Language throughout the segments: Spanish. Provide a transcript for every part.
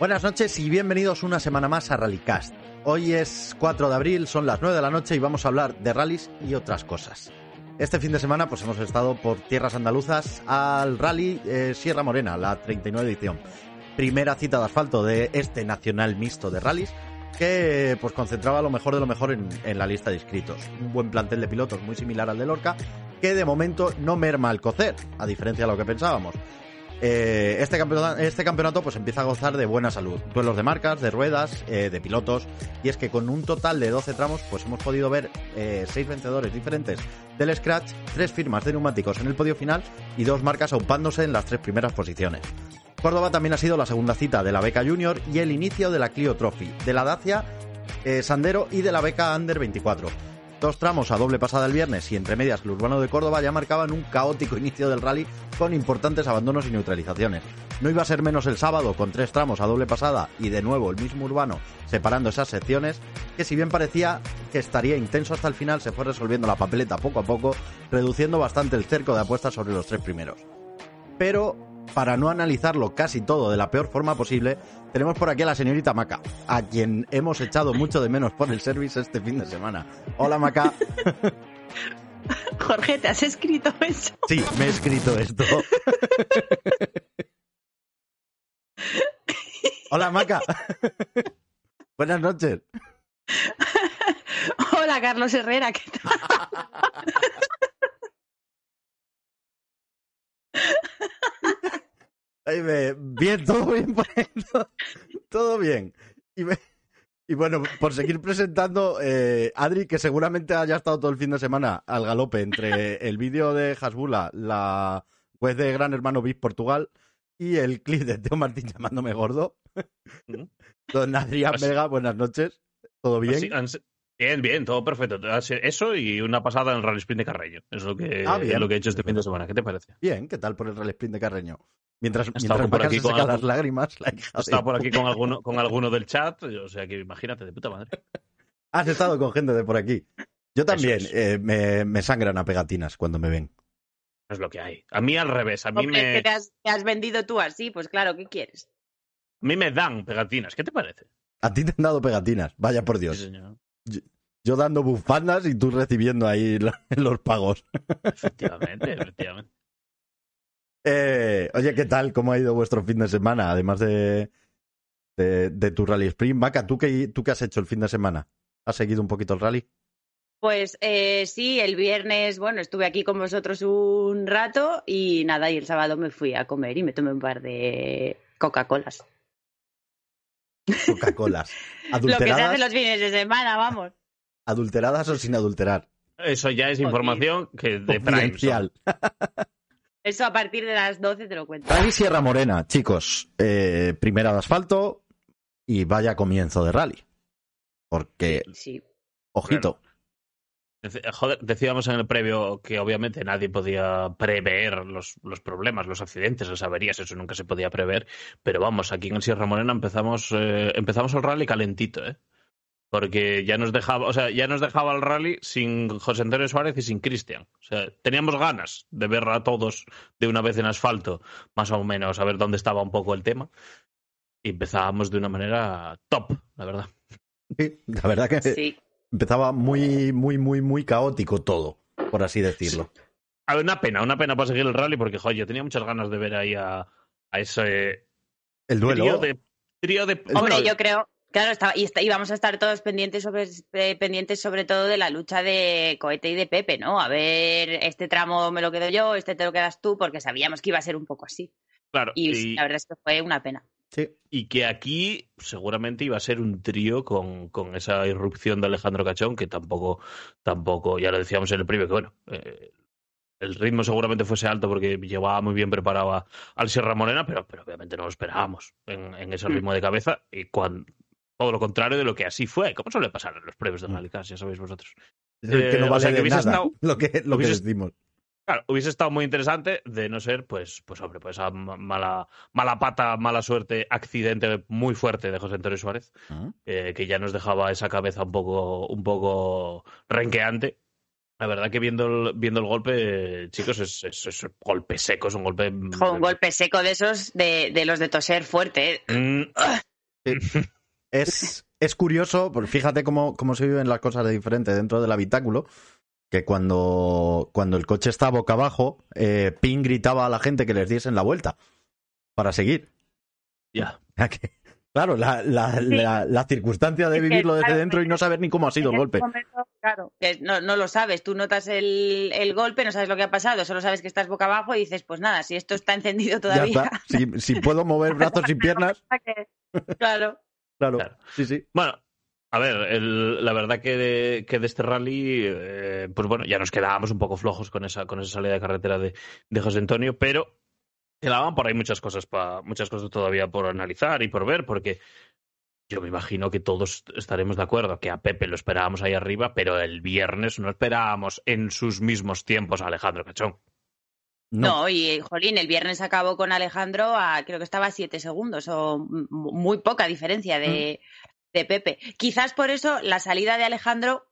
Buenas noches y bienvenidos una semana más a Rallycast. Hoy es 4 de abril, son las 9 de la noche y vamos a hablar de rallies y otras cosas. Este fin de semana pues hemos estado por tierras andaluzas al rally eh, Sierra Morena, la 39 edición. Primera cita de asfalto de este nacional mixto de rallies que pues concentraba lo mejor de lo mejor en, en la lista de inscritos. Un buen plantel de pilotos muy similar al de Lorca que de momento no merma el cocer, a diferencia de lo que pensábamos. Eh, este, campeonato, este campeonato pues empieza a gozar de buena salud, duelos de marcas, de ruedas, eh, de pilotos, y es que con un total de 12 tramos pues hemos podido ver eh, seis vencedores diferentes del Scratch, tres firmas de neumáticos en el podio final y dos marcas aupándose en las tres primeras posiciones. Córdoba también ha sido la segunda cita de la beca Junior y el inicio de la Clio Trophy, de la Dacia Sandero y de la beca Under 24. Dos tramos a doble pasada el viernes y entre medias el urbano de Córdoba ya marcaban un caótico inicio del rally con importantes abandonos y neutralizaciones. No iba a ser menos el sábado con tres tramos a doble pasada y de nuevo el mismo urbano separando esas secciones, que si bien parecía que estaría intenso hasta el final, se fue resolviendo la papeleta poco a poco, reduciendo bastante el cerco de apuestas sobre los tres primeros. Pero para no analizarlo casi todo de la peor forma posible, tenemos por aquí a la señorita Maca, a quien hemos echado mucho de menos por el service este fin de semana. Hola Maca. Jorge, ¿te has escrito eso? Sí, me he escrito esto. Hola Maca. Buenas noches. Hola Carlos Herrera, ¿qué tal? Bien, todo bien, todo bien. Y, bueno, por seguir presentando, eh, Adri, que seguramente haya estado todo el fin de semana al galope entre el vídeo de Hasbula, la web de Gran Hermano VIP Portugal, y el clip de Teo Martín llamándome gordo. Don Adrián Vega, buenas noches. ¿Todo bien? Bien, bien, todo perfecto. Eso y una pasada en el Rally Sprint de Carreño. Es lo que, ah, es lo que he hecho este fin de semana. ¿Qué te parece? Bien, ¿qué tal por el Rally Sprint de Carreño? Mientras, mientras por aquí con las lágrimas. Está por aquí con alguno, con alguno del chat. O sea que imagínate, de puta madre. Has estado con gente de por aquí. Yo también. Eh, me, me, sangran a pegatinas cuando me ven. Es lo que hay. A mí al revés. A mí me... que te has, te has vendido tú así, pues claro, ¿qué quieres? A mí me dan pegatinas. ¿Qué te parece? A ti te han dado pegatinas. Vaya por Dios. Sí, señor. Yo dando bufandas y tú recibiendo ahí los pagos. Efectivamente, efectivamente. Eh, oye, ¿qué tal? ¿Cómo ha ido vuestro fin de semana? Además de, de, tu rally sprint. Vaca, ¿tú qué, ¿tú qué has hecho el fin de semana? ¿Has seguido un poquito el rally? Pues eh, sí, el viernes, bueno, estuve aquí con vosotros un rato y nada, y el sábado me fui a comer y me tomé un par de Coca-Colas. Coca-Colas. Lo que se hace los fines de semana, vamos. ¿Adulteradas o sin adulterar? Eso ya es información que de Prime. Eso a partir de las 12 te lo cuento. Rally Sierra Morena, chicos. Eh, primera de asfalto y vaya comienzo de rally. Porque, sí. ojito. Joder, decíamos en el previo que obviamente nadie podía prever los, los, problemas, los accidentes, las averías, eso nunca se podía prever. Pero vamos, aquí en Sierra Morena empezamos, eh, empezamos el rally calentito, ¿eh? porque ya nos dejaba, o sea, ya nos dejaba el rally sin José Antonio Suárez y sin Cristian. O sea, teníamos ganas de ver a todos de una vez en asfalto, más o menos, a ver dónde estaba un poco el tema. Y empezábamos de una manera top, la verdad. Sí, la verdad que empezaba muy, muy, muy, muy caótico todo, por así decirlo. Una pena, una pena para seguir el rally, porque joder, yo tenía muchas ganas de ver ahí a, a ese. El duelo. de, trío de... Hombre, yo creo, Claro, estaba, y, está, y, vamos a estar todos pendientes sobre, eh, pendientes sobre todo de la lucha de Cohete y de Pepe, ¿no? A ver, este tramo me lo quedo yo, este te lo quedas tú, porque sabíamos que iba a ser un poco así. Claro. Y, la verdad es que fue una pena. Sí. Y que aquí seguramente iba a ser un trío con, con esa irrupción de Alejandro Cachón, que tampoco, tampoco, ya lo decíamos en el previo, que bueno, eh, el ritmo seguramente fuese alto porque llevaba muy bien preparado al Sierra Morena, pero, pero obviamente no lo esperábamos en, en ese mm. ritmo de cabeza. Y cuando, todo lo contrario de lo que así fue, como suele pasar en los previos de mm. Rallycast, ya sabéis vosotros. que no vale hubiese estado, lo que, lo hubiese, decimos. Claro, hubiese estado muy interesante de no ser, pues, pues hombre, pues esa mala, mala pata, mala suerte, accidente muy fuerte de José Antonio Suárez, ah. eh, que ya nos dejaba esa cabeza un poco, un poco renqueante. La verdad que viendo el, viendo el golpe, chicos, es, es, un golpe seco, es un golpe... Un golpe seco de esos, de, de los de toser fuerte. ¿eh? Mm. Es, es curioso, porque fíjate cómo, cómo se viven las cosas de diferente dentro del habitáculo, que cuando, cuando el coche está boca abajo, eh, Ping gritaba a la gente que les diesen la vuelta para seguir. Ya. Claro, la, la, la, la circunstancia de Es que, vivirlo desde claro, dentro y no saber ni cómo ha sido el golpe. momento, claro, que no, no lo sabes. Tú notas el, el golpe, no sabes lo que ha pasado, solo sabes que estás boca abajo y dices, pues nada, si esto está encendido Ya todavía. está. Si, si puedo mover brazos y piernas, Claro. claro. Claro. Sí, sí. Bueno, a ver, el- la verdad que de, que de este rally, eh, pues bueno, ya nos quedábamos un poco flojos con esa, con esa salida de carretera de, de José Antonio, pero quedaban por ahí muchas cosas pa, muchas cosas todavía por analizar y por ver, porque yo me imagino que todos estaremos de acuerdo que a Pepe lo esperábamos ahí arriba, pero el viernes no esperábamos en sus mismos tiempos a Alejandro Cachón. No. No, y jolín, el viernes acabó con Alejandro a creo que estaba a siete segundos o muy poca diferencia de, de Pepe. Quizás por eso la salida de Alejandro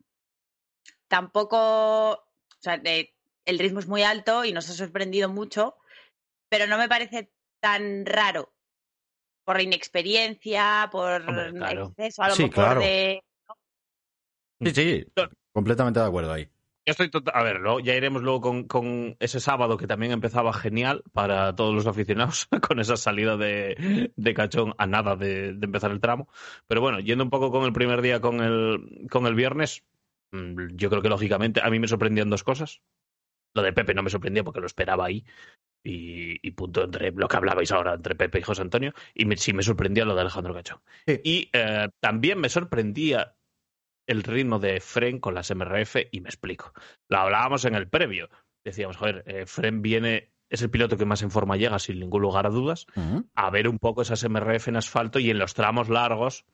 tampoco, o sea, de- el ritmo es muy alto y nos ha sorprendido mucho, pero no me parece tan raro por la inexperiencia, por Hombre, claro. exceso a lo Sí, mejor claro. de Sí, sí. Completamente de acuerdo ahí. Estoy tota- A ver, luego- ya iremos luego con, con ese sábado que también empezaba genial para todos los aficionados, con esa salida de, de cachón a nada de, de empezar el tramo. Pero bueno, yendo un poco con el primer día con el, con el viernes, mm, yo creo que lógicamente a mí me sorprendían dos cosas. Lo de Pepe no me sorprendía porque lo esperaba ahí. Y, y punto entre lo que hablabais ahora entre Pepe y José Antonio. Y me- sí me sorprendía lo de Alejandro Cachón. Sí. Y eh, también me sorprendía el ritmo de Fren con las MRF y me explico. Lo hablábamos en el previo. Decíamos, joder, eh, Fren viene, es el piloto que más en forma llega sin ningún lugar a dudas, a ver un poco esas MRF en asfalto y en los tramos largos,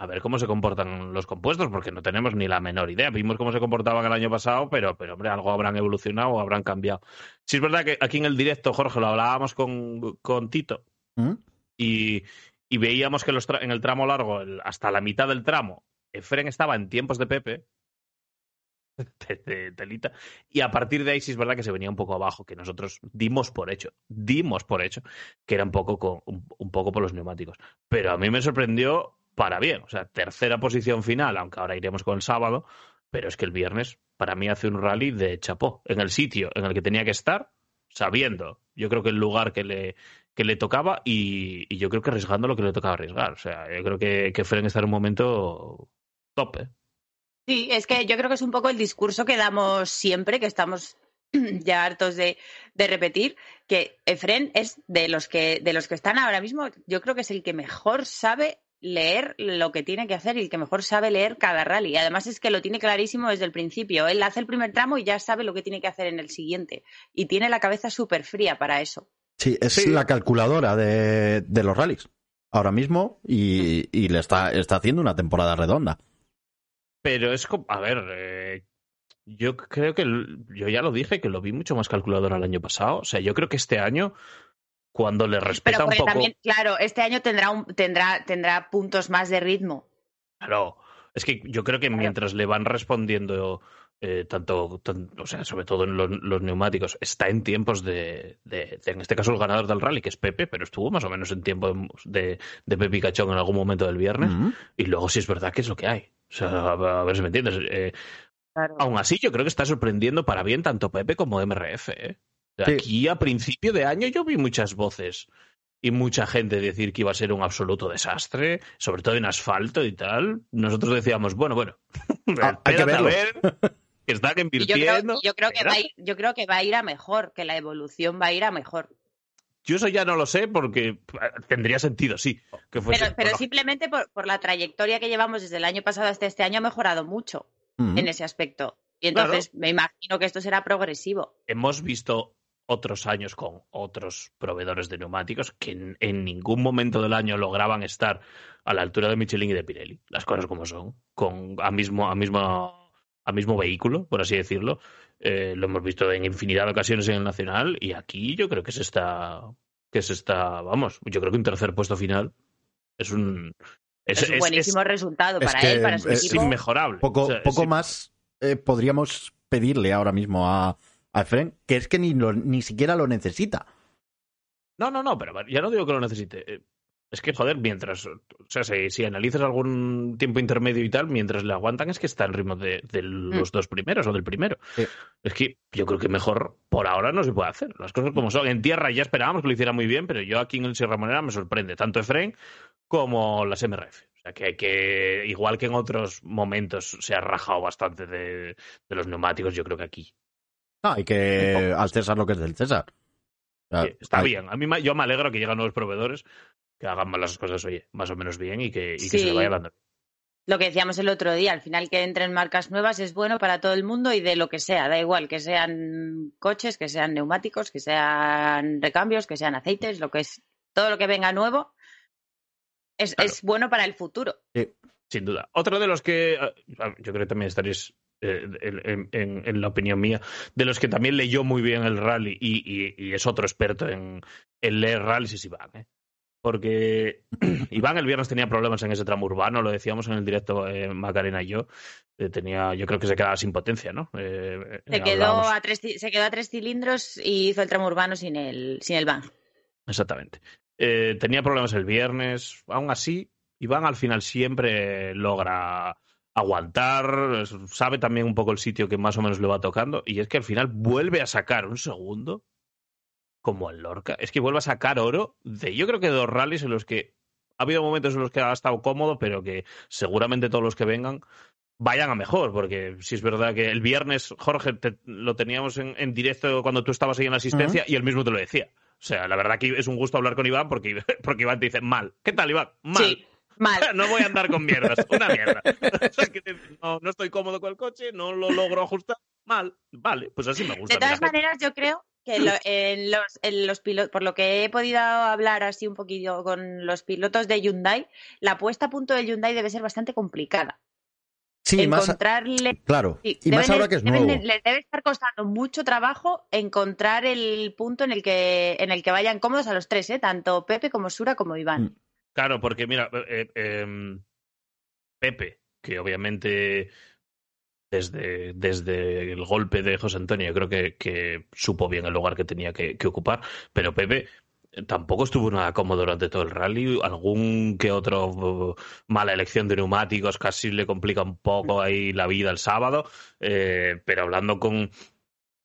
a ver cómo se comportan los compuestos, porque no tenemos ni la menor idea. Vimos cómo se comportaban el año pasado, pero, pero hombre, algo habrán evolucionado o habrán cambiado. Sí es verdad que aquí en el directo, Jorge, lo hablábamos con, con Tito, y, y veíamos que los en el tramo largo, el- hasta la mitad del tramo, Efren estaba en tiempos de Pepe, de, telita, y a partir de ahí sí es verdad que se venía un poco abajo, que nosotros dimos por hecho, dimos por hecho, que era un poco, con- un, un poco por los neumáticos. Pero a mí me sorprendió para bien, o sea, tercera posición final, aunque ahora iremos con el sábado, pero es que el viernes para mí hace un rally de chapó, en el sitio en el que tenía que estar, sabiendo, yo creo que el lugar que le, que le tocaba y, y yo creo que arriesgando lo que le tocaba arriesgar. O sea, yo creo que, que Fren está en un momento top, ¿eh? Sí, es que yo creo que es un poco el discurso que damos siempre, que estamos ya hartos de, de repetir, que Efren es de los que de los que están ahora mismo, yo creo que es el que mejor sabe leer lo que tiene que hacer y el que mejor sabe leer cada rally. Además es que lo tiene clarísimo desde el principio. Él hace el primer tramo y ya sabe lo que tiene que hacer en el siguiente. Y tiene la cabeza súper fría para eso. Sí, es Sí. la calculadora de, de los rallies. Ahora mismo y, y le está, está haciendo una temporada redonda. Pero es como, a ver, eh, yo creo que, yo ya lo dije, que lo vi mucho más calculador el año pasado. O sea, yo creo que este año, cuando le respeta Pero un poco... también, claro, este año tendrá, un, tendrá, tendrá puntos más de ritmo. Claro, es que yo creo que Claro. mientras le van respondiendo eh, tanto, tan- o sea, sobre todo en los, los neumáticos, está en tiempos de, de- de- en este caso el ganador del rally, que es Pepe, pero estuvo más o menos en tiempo de, de Pepe Cachón en algún momento del viernes, Ujú. y luego sí es verdad que es lo que hay. O sea, a, a ver si me entiendes. Eh, Claro. aún así, yo creo que está sorprendiendo para bien tanto Pepe como MRF. ¿eh? Sí. Aquí a principio de año yo vi muchas voces y mucha gente decir que iba a ser un absoluto desastre, sobre todo en asfalto y tal. Nosotros decíamos, bueno, bueno, Ah, hay que a ver, que están Y yo creo, invirtiendo. yo creo que va a ir, yo creo que va a ir a mejor, que la evolución va a ir a mejor. Yo eso ya no lo sé porque eh, tendría sentido, sí. Que fuese, Pero, pero bueno, simplemente por, por la trayectoria que llevamos desde el año pasado hasta este año ha mejorado mucho en ese aspecto. Y entonces me imagino que esto será progresivo. hemos visto otros años con otros proveedores de neumáticos que en, en ningún momento del año lograban estar a la altura de Michelin y de Pirelli, las cosas como son, con a mismo, a mismo, a mismo vehículo, por así decirlo. Eh, lo hemos visto en infinidad de ocasiones en el Nacional y aquí yo creo que se está, que se está, vamos, yo creo que un tercer puesto final es un es, Es, un es- buenísimo resultado es para que él, para su es es equipo. inmejorable. Poco, O sea, poco es- más eh, podríamos pedirle ahora mismo a, a Efren, que es que ni, lo- ni siquiera lo necesita. No, no, no, pero ya no digo que lo necesite. Es que, joder, mientras, o sea, si, si, analizas algún tiempo intermedio y tal, mientras le aguantan es que está en ritmo de, de mm. los dos primeros o del primero. Es que yo creo que mejor por ahora no se puede hacer. Las cosas como son. En tierra ya esperábamos que lo hiciera muy bien, pero yo aquí en el Sierra Monera me sorprende tanto Efraín como las MRF. O sea, que, que igual que en otros momentos se ha rajado bastante de, de los neumáticos, yo creo que aquí. No, y que al César lo que es del César. está bien. A mí yo me alegro que lleguen nuevos proveedores que hagan las cosas, oye, más o menos bien y que, y que se vaya dando. Lo que decíamos el otro día, al final que entren marcas nuevas es bueno para todo el mundo y de lo que sea, da igual, que sean coches, que sean neumáticos, que sean recambios, que sean aceites, lo que es, todo lo que venga nuevo es, es bueno para el futuro. Sí. Sin duda. Otro de los que ah, ah, yo creo que también estaréis eh, en, en, la opinión mía, de los que también leyó muy bien el rally y, y, y es otro experto en, en leer rallies es Iván. ¿eh? Porque Iván el viernes tenía problemas en ese tramo urbano, lo decíamos en el directo eh, Macarena y yo, eh, tenía, yo creo que se quedaba sin potencia, ¿no? Eh, se, quedó a tres, se quedó a tres cilindros y hizo el tramo urbano sin el, sin el van. Exactamente. tenía problemas el viernes, aún así, Iván al final siempre logra aguantar, sabe también un poco el sitio que más o menos le va tocando, y es que al final vuelve a sacar un segundo como el Lorca. Es que vuelve a sacar oro de, yo creo que dos rallies en los que ha habido momentos en los que ha estado cómodo, pero que seguramente todos los que vengan vayan a mejor, porque si es verdad que el viernes, Jorge, lo teníamos en, directo cuando tú estabas ahí en la asistencia y él mismo te lo decía. O sea, la verdad que es un gusto hablar con Iván porque, porque Iván te dice, mal. ¿Qué tal, Iván? Mal. Sí. Mal. No voy a andar con mierdas, una mierda. no, no estoy cómodo con el coche, no lo logro ajustar, mal. Vale, pues así me gusta. De todas maneras, yo creo en los, en los pilotos, por lo que he podido hablar así un poquito con los pilotos de Hyundai, la puesta a punto de Hyundai debe ser bastante complicada. Sí, encontrarle, más, claro, y más ahora que es nuevo. Les debe estar costando mucho trabajo encontrar el punto en el que en el que vayan cómodos a los tres, ¿eh? tanto Pepe como Sura como Iván. Mm. Claro, porque mira, eh, eh, em, Pepe, que obviamente desde, desde el golpe de José Antonio, creo que, que supo bien el lugar que tenía que, que, ocupar, pero Pepe eh, tampoco estuvo nada cómodo durante todo el rally, algún que otro uh, mala elección de neumáticos casi le complica un poco ahí la vida el sábado, eh, pero hablando con,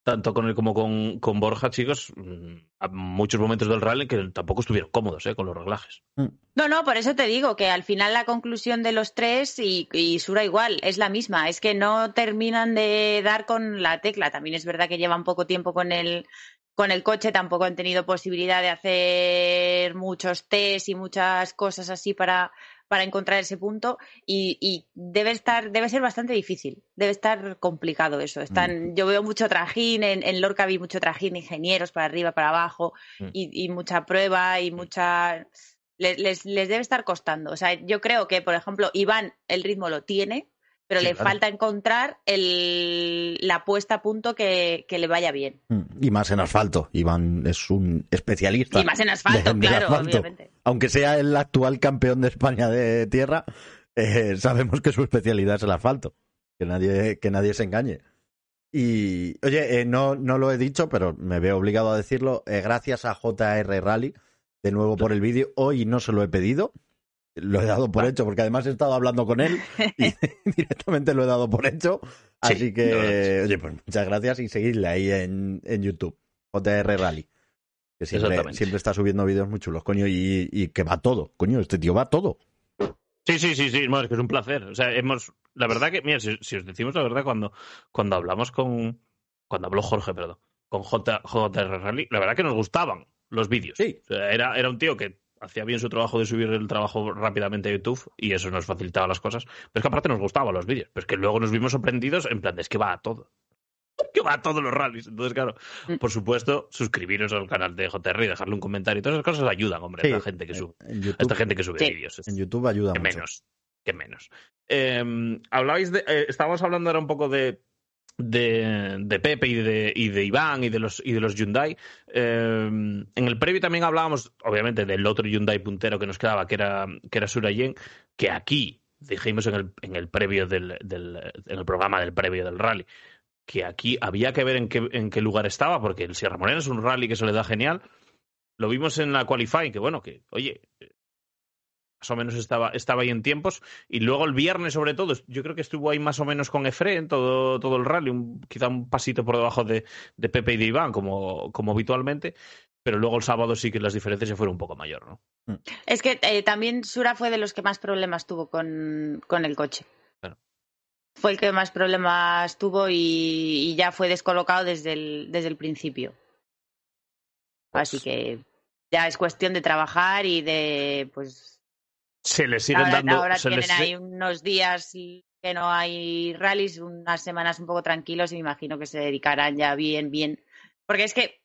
tanto con él como con, con Borja, chicos, mm, a muchos momentos del rally que tampoco estuvieron cómodos ¿eh? con los reglajes. Mm. No, no, por eso te digo que al final la conclusión de los tres y, y, Sura igual es la misma, es que no terminan de dar con la tecla. También es verdad que llevan poco tiempo con el, con el coche, tampoco han tenido posibilidad de hacer muchos test y muchas cosas así para, para encontrar ese punto y, debe estar, debe ser bastante difícil, debe estar complicado eso. Están, mm. Yo veo mucho trajín, en, Lorca vi mucho trajín, ingenieros para arriba, para abajo, mm. y, mucha prueba y mucha les, les, debe estar costando. O sea, yo creo que, por ejemplo, Iván el ritmo lo tiene, pero le falta encontrar el, la puesta a punto que, le vaya bien. Mm, y más en asfalto. Iván es un especialista. Y más en asfalto, claro, obviamente. Aunque sea el actual campeón de España de tierra, eh, sabemos que su especialidad es el asfalto. Que nadie, que nadie se engañe. Y, oye, eh, no, no lo he dicho, pero me veo obligado a decirlo. Eh, gracias a JR Rally, de nuevo por el vídeo. Hoy no se lo he pedido lo he dado por hecho, porque además he estado hablando con él y directamente lo he dado por hecho. Así que, oye, pues muchas gracias y seguidle ahí en, en YouTube, JR Rally. Que siempre, siempre está subiendo vídeos muy chulos, coño, y, y, que va todo. Coño, este tío va todo. Sí, sí, sí, sí, es que es un placer. O sea, hemos, la verdad que, mira, si, os decimos la verdad, cuando, cuando hablamos con, cuando habló Jorge, perdón, con J, JR Rally, la verdad que nos gustaban los vídeos. Sí. era, era un tío que hacía bien su trabajo de subir el trabajo rápidamente a YouTube y eso nos facilitaba las cosas. Pero es que aparte nos gustaban los vídeos. Pero es que luego nos vimos sorprendidos en plan, es que va a todo. Que va a todos los rallies. Entonces, claro, mm. por supuesto, suscribiros al canal de JR y dejarle un comentario. Todas esas cosas ayudan, hombre, a, la gente que sube, esta gente que sube vídeos. En YouTube ayuda que mucho. menos. Que menos. Eh, hablabais de. Eh, estábamos hablando ahora un poco de de, de, Pepe y de, y de Iván y de los, y de los Hyundai. Eh, en el previo también hablábamos, obviamente, del otro Hyundai puntero que nos quedaba, que era, que era Surayen, que aquí dijimos en el, en el previo del, del, en el programa del previo del rally, que aquí había que ver en qué, en qué lugar estaba, porque el Sierra Morena es un rally que se le da genial. Lo vimos en la qualifying, que bueno, que, oye, más o menos estaba, estaba ahí en tiempos. Y luego el viernes, sobre todo, yo creo que estuvo ahí más o menos con Efren todo, todo el rally, quizá un pasito por debajo de, de Pepe y de Iván, como, como habitualmente. Pero luego el sábado sí que las diferencias se fueron un poco mayor, ¿no? Mm. Es que eh, también Sura fue de los que más problemas tuvo con, con el coche. Fue el que más problemas tuvo y, y, ya fue descolocado desde el, desde el principio. Así pues que ya es cuestión de trabajar y de, pues... Se les siguen ahora, dando... Ahora se tienen les... ahí unos días que no hay rallies, unas semanas un poco tranquilos y me imagino que se dedicarán ya bien, bien. Porque es que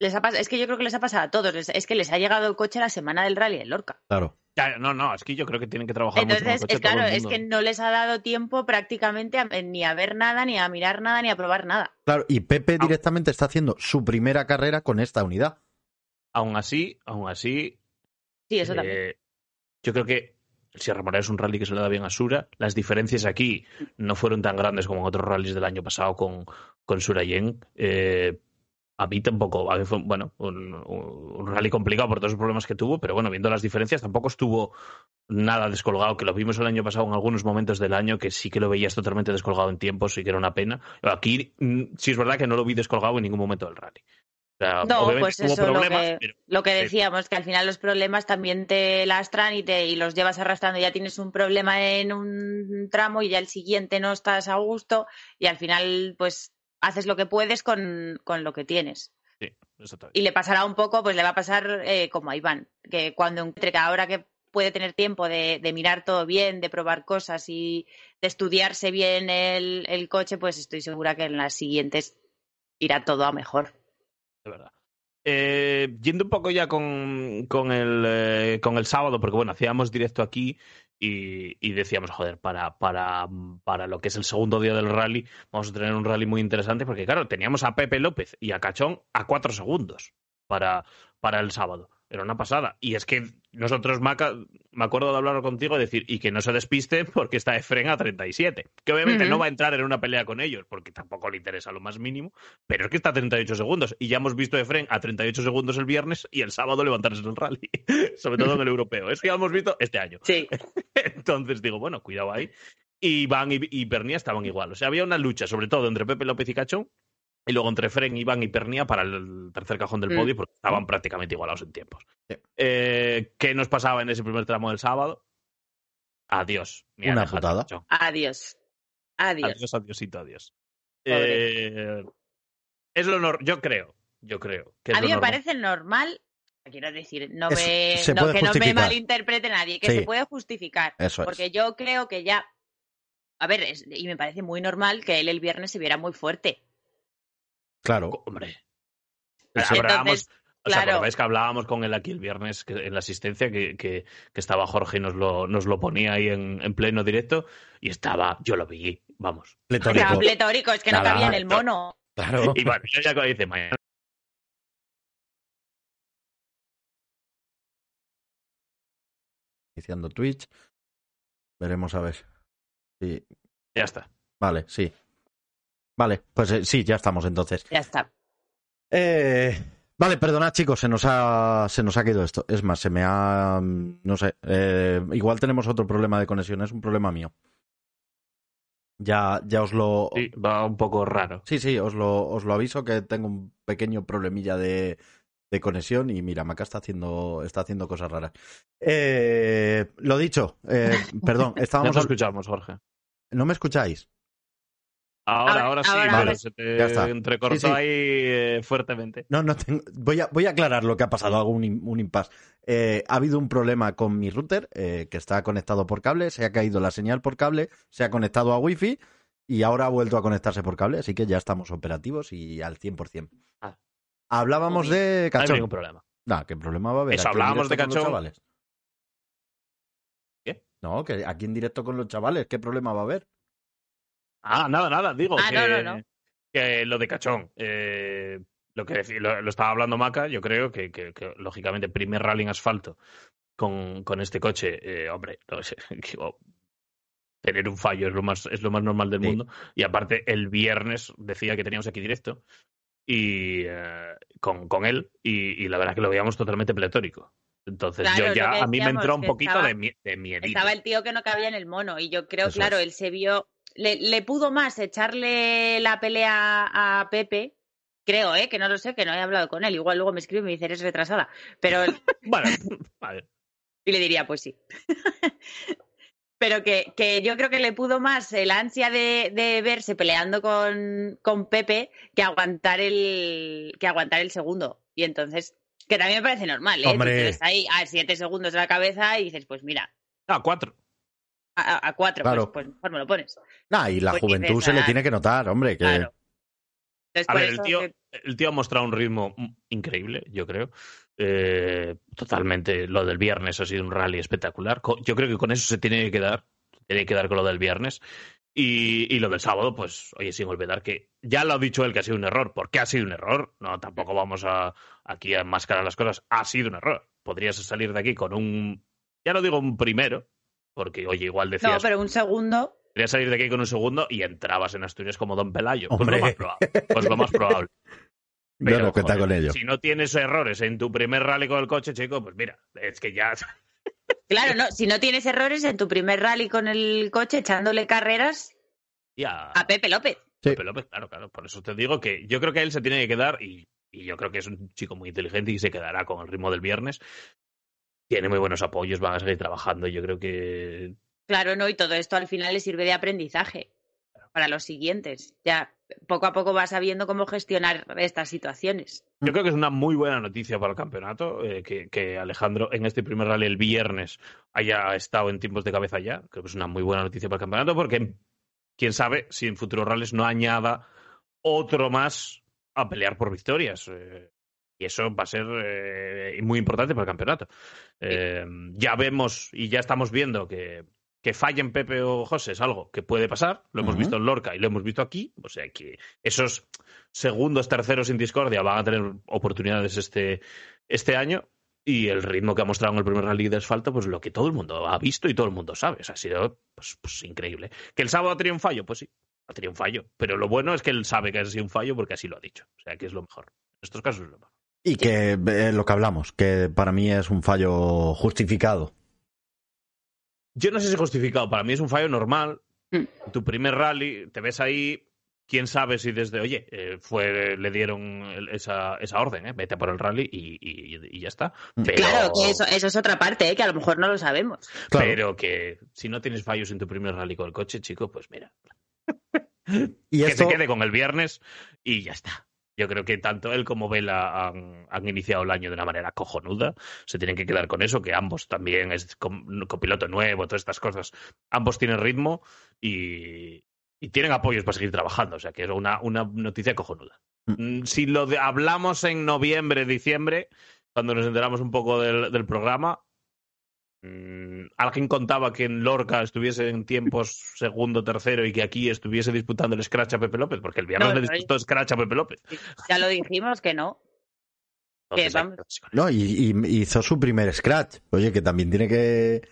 les ha pas... es que yo creo que les ha pasado a todos. Es que les ha llegado el coche la semana del rally de Lorca. Claro. No, no, es que yo creo que tienen que trabajar Entonces, mucho con el coche es claro, el es que no les ha dado tiempo prácticamente a- ni a ver nada, ni a mirar nada, ni a probar nada. Claro, y Pepe Ah. directamente está haciendo su primera carrera con esta unidad. Aún así, aún así, Sí, eso eh, también. Yo creo que Sierra Morena es un rally que se le da bien a Sura. Las diferencias aquí no fueron tan grandes como en otros rallies del año pasado con, con Surayen. Eh, a mí tampoco, a mí fue, bueno, un, un- un rally complicado por todos los problemas que tuvo, pero bueno, viendo las diferencias tampoco estuvo nada descolgado, que lo vimos el año pasado en algunos momentos del año, que sí que lo veías totalmente descolgado en tiempos y que era una pena. Aquí mm, sí es verdad que no lo vi descolgado en ningún momento del rally. Sea, No, pues eso, lo que- pero Lo que decíamos, que al final los problemas también te lastran y, te, y los llevas arrastrando. Ya tienes un problema en un tramo y ya el siguiente no estás a gusto y al final pues haces lo que puedes con, con lo que tienes. Sí. Y le pasará un poco, pues le va a pasar eh, como a Iván, que cuando encuentre que ahora que puede tener tiempo de, de mirar todo bien, de probar cosas y de estudiarse bien el, el coche, pues estoy segura que en las siguientes irá todo a mejor. De verdad. Eh, yendo un poco ya con, con, el, eh, con el sábado, porque bueno, hacíamos directo aquí y, y decíamos, joder, para, para, para lo que es el segundo día del rally, vamos a tener un rally muy interesante, porque claro, teníamos a Pepe López y a Cachón a cuatro segundos para, para el sábado. Era una pasada. Y es que nosotros, Maca, me acuerdo de hablar contigo y decir, y que no se despiste porque está Efren a 37. Que obviamente no va a entrar en una pelea con ellos, porque tampoco le interesa lo más mínimo, pero es que está a 38 segundos. Y ya hemos visto a Efren a 38 segundos el viernes y el sábado levantarse en el rally. Sobre todo en el europeo. Eso ya lo hemos visto este año. Sí. Entonces digo, bueno, cuidado ahí. Y Iván y, y estaban igual. O sea, había una lucha, sobre todo entre Pepe López y Cachón, y luego entre Fren, Iván y Pernia para el tercer cajón del Mm. podio, porque estaban prácticamente igualados en tiempos. Sí. Eh, ¿Qué nos pasaba en ese primer tramo del sábado? Adiós. Mira, Una putada. Adiós. Adiós. Adiós, adiosito, adiós. Eh, es lo nor- yo creo, yo creo. Que es A mí me normal. parece normal, quiero decir, no me, no, que no me malinterprete nadie, que Sí. se puede justificar. Eso es. Porque yo creo que ya, a ver, es- y me parece muy normal que él el viernes se viera muy fuerte. Claro. Hombre. Entonces, Hablábamos, ¿Os claro. que hablábamos con él aquí el viernes que- en la asistencia que, que- que estaba Jorge y nos lo, nos lo ponía ahí en, en pleno directo? Y estaba, yo lo vi, vamos. Pletórico. Pletórico, es que no cabía en el mono. Claro. Y bueno, yo ya que dice, mañana Iniciando Twitch. Veremos a ver. Sí. ya está. Vale, sí. Vale, pues eh, sí, ya estamos entonces. Ya está. Eh, vale, perdonad chicos, se nos ha se nos ha quedado esto. Es más, se me ha no sé, eh, igual tenemos otro problema de conexión, es un problema mío. Ya ya os lo Sí, va un poco raro. Sí, sí, os lo os lo aviso que tengo un pequeño problemilla de de conexión y mira, Maca está haciendo está haciendo cosas raras. Eh, lo dicho, eh, perdón, estábamos nos hab- escuchamos, Jorge. ¿No me escucháis? Ahora, Ahora- ahora sí, ahora, ahora. se te Ya está. entrecortó Sí, sí. ahí eh, fuertemente. No, no tengo. Voy a, voy a aclarar lo que ha pasado, hago un, un impasse. Eh, ha habido un problema con mi router eh, que está conectado por cable, se ha caído la señal por cable, se ha conectado a wifi y ahora ha vuelto a conectarse por cable, así que ya estamos operativos y al 100%. Ah. Hablábamos de No hay cachón. ningún problema. ¿qué problema va a haber? Eso, hablábamos de cachón. chavales. ¿Qué? No, que aquí en directo con los chavales, ¿qué problema va a haber? Ah, nada, nada, digo Ah, que, no, no, no. que lo de cachón. eh, lo que lo, lo estaba hablando Maca, yo creo que, que- que, lógicamente primer rally en asfalto con, con este coche, eh, hombre, no sé, que, oh, tener un fallo es lo más, es lo más normal del Sí. mundo. Y aparte, el viernes decía que teníamos aquí directo y eh, con, con él, y, y la verdad que lo veíamos totalmente pletórico. Entonces Claro, yo ya, a mí me entró un poquito estaba- de, mie- de miedito. Estaba el tío que no cabía en el mono y yo creo, Eso claro, es. él se vio, le, le pudo más echarle la pelea a Pepe, creo, ¿eh? Que no lo sé, que no he hablado con él. Igual luego me escribe y me dice, eres retrasada. Pero, Bueno, vale. y le diría, pues sí. Pero que, que yo creo que le pudo más el ansia de, de verse peleando con, con Pepe que aguantar el que aguantar el segundo. Y entonces, que también me parece normal, ¿eh? Hombre. ahí a siete segundos de la cabeza y dices, pues mira, Ah, cuatro. A, cuatro, Claro. pues, pues mejor me lo pones. Nah, y la Pues juventud dices, se le ah, tiene que notar, hombre, que Claro. Entonces, A ver, el tío, que- el tío ha mostrado un ritmo increíble, yo creo. Eh, totalmente. Lo del viernes ha sido un rally espectacular. Yo creo que con eso se tiene que quedar. Se tiene que quedar con lo del viernes. Y, y lo del sábado, pues, oye, sin olvidar que ya lo ha dicho él que ha sido un error. ¿Por qué ha sido un error? No, tampoco vamos a aquí a enmascarar las cosas. Ha sido un error. Podrías salir de aquí con un. Ya no digo un primero, porque, oye, igual No, decías. pero un segundo. Podrías salir de aquí con un segundo y entrabas en Asturias como Don Pelayo. Pues Hombre. lo más probable. Pues lo más probable. yo Pero, no cuenta joder, con ello. Si no tienes errores en tu primer rally con el coche, chico, pues mira, es que ya. Claro, no, si no tienes errores en tu primer rally con el coche echándole carreras ya a Pepe López. Sí. Pepe López, claro, claro. Por eso te digo que yo creo que él se tiene que quedar y, y yo creo que es un chico muy inteligente y se quedará con el ritmo del viernes. Tiene muy buenos apoyos, van a seguir trabajando. Yo creo que. Claro, no, y todo esto al final le sirve de aprendizaje para los siguientes. Ya poco a poco vas sabiendo cómo gestionar estas situaciones. Yo creo que es una muy buena noticia para el campeonato eh, que, que Alejandro en este primer rally el viernes haya estado en tiempos de cabeza ya. Creo que es una muy buena noticia para el campeonato porque quién sabe si en futuros rallies no añada otro más a pelear por victorias. eh, y eso va a ser eh, muy importante para el campeonato. Eh, ya vemos y ya estamos viendo que, que fallen Pepe o José es algo que puede pasar. Lo hemos visto en Lorca y lo hemos visto aquí. O sea que esos segundos, terceros sin discordia van a tener oportunidades este, este año. Y el ritmo que ha mostrado en el primer rally de asfalto, pues lo que todo el mundo ha visto y todo el mundo sabe. O sea, ha sido pues, pues, increíble. ¿Que el sábado ha tenido un fallo? Pues sí, ha tenido un fallo. Pero lo bueno es que él sabe que ha sido un fallo porque así lo ha dicho. O sea, que es lo mejor. En estos casos es lo mejor. Y que eh, lo que hablamos, que para mí es un fallo justificado. Yo no sé si justificado. Para mí es un fallo normal. Mm. Tu primer rally, te ves ahí. Quién sabe si desde, oye, eh, fue, le dieron el- esa, esa orden, ¿eh? vete por el rally y, y- y ya está. Mm. Pero, Claro, que eso, eso es otra parte, ¿eh? que a lo mejor no lo sabemos. Claro. pero que si no tienes fallos en tu primer rally con el coche, chico, pues mira, y que esto, se quede con el viernes y ya está. Yo creo que tanto él como Vela han, han iniciado el año de una manera cojonuda. Se tienen que quedar con eso, que ambos también es con, con piloto nuevo, todas estas cosas. Ambos tienen ritmo y, y tienen apoyos para seguir trabajando. O sea, que es una, una noticia cojonuda. Mm, Si lo de- hablamos en noviembre, diciembre, cuando nos enteramos un poco del, del programa, mm, alguien contaba que en Lorca estuviese en tiempos segundo, tercero y que aquí estuviese disputando el Scratch a Pepe López, porque el viernes No, le disputó Scratch a Pepe López. Ya lo dijimos que no. Entonces, Que vamos. no, y, y hizo su primer scratch. Oye, que también tiene que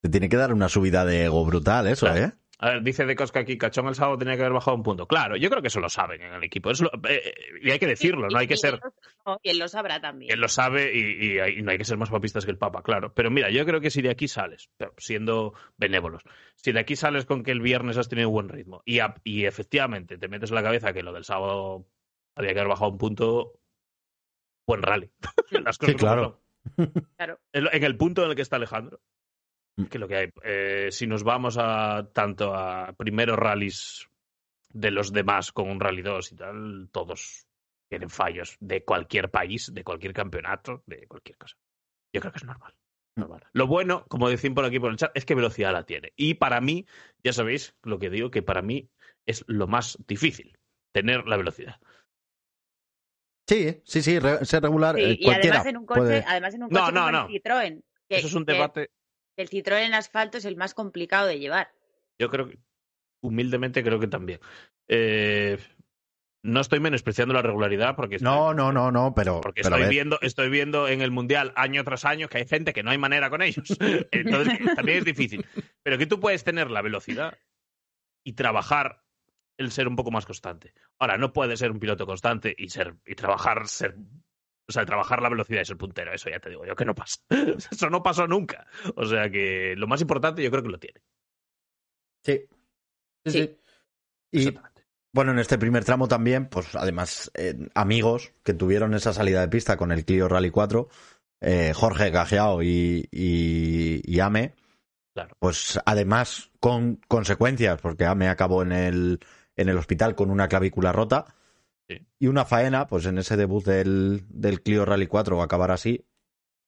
te tiene que dar una subida de ego brutal eso, Claro. ¿eh? A ver, dice de Cosca aquí, Cachón el sábado tenía que haber bajado un punto. Claro, yo creo que eso lo saben en el equipo. Eso lo- eh, y hay que decirlo, no hay que ser... Y él, lo- y él lo sabrá también. Él lo sabe y, y hay- y no hay que ser más papistas que el Papa, claro. Pero mira, yo creo que si de aquí sales, pero siendo benévolos, si de aquí sales con que el viernes has tenido buen ritmo y, a- y efectivamente te metes en la cabeza que lo del sábado había que haber bajado un punto, buen rally. Las cosas Sí, como claro. son. Claro. En el punto en el que está Alejandro. Que lo que hay, eh, si nos vamos a tanto a primeros rallies de los demás con un rally 2 y tal, todos tienen fallos de cualquier país, de cualquier campeonato, de cualquier cosa. Yo creo que es normal. normal. Lo bueno, como decían por aquí por el chat, es que velocidad la tiene. Y para mí, ya sabéis lo que digo, que para mí es lo más difícil, tener la velocidad. Sí, sí, sí, re- ser regular. Sí, eh, y cualquiera además en un coche, puede- además en un No, coche no, como no. el Citroën. Que, Eso es un que debate. El Citroën en asfalto es el más complicado de llevar. Yo creo que, humildemente, creo que también. Eh, no estoy menospreciando la regularidad porque estoy, No, no, no, no, pero, porque pero estoy viendo, estoy viendo en el mundial año tras año que hay gente que no hay manera con ellos. Entonces también es difícil. Pero que tú puedes tener la velocidad y trabajar el ser un poco más constante. Ahora, no puedes ser un piloto constante y ser y trabajar ser O sea, trabajar la velocidad y ser puntero, eso ya te digo yo que no pasa. Eso no pasó nunca. O sea que lo más importante yo creo que lo tiene. Sí. Sí, Sí. sí. Y Exactamente. bueno, en este primer tramo también, pues además, eh, amigos que tuvieron esa salida de pista con el Clio Rally 4, eh, Jorge Gajeao y, y, y Ame, Claro. pues además con consecuencias, porque Ame acabó en el, en el hospital con una clavícula rota. Y una faena, pues en ese debut del, del Clio Rally 4 va a acabar así.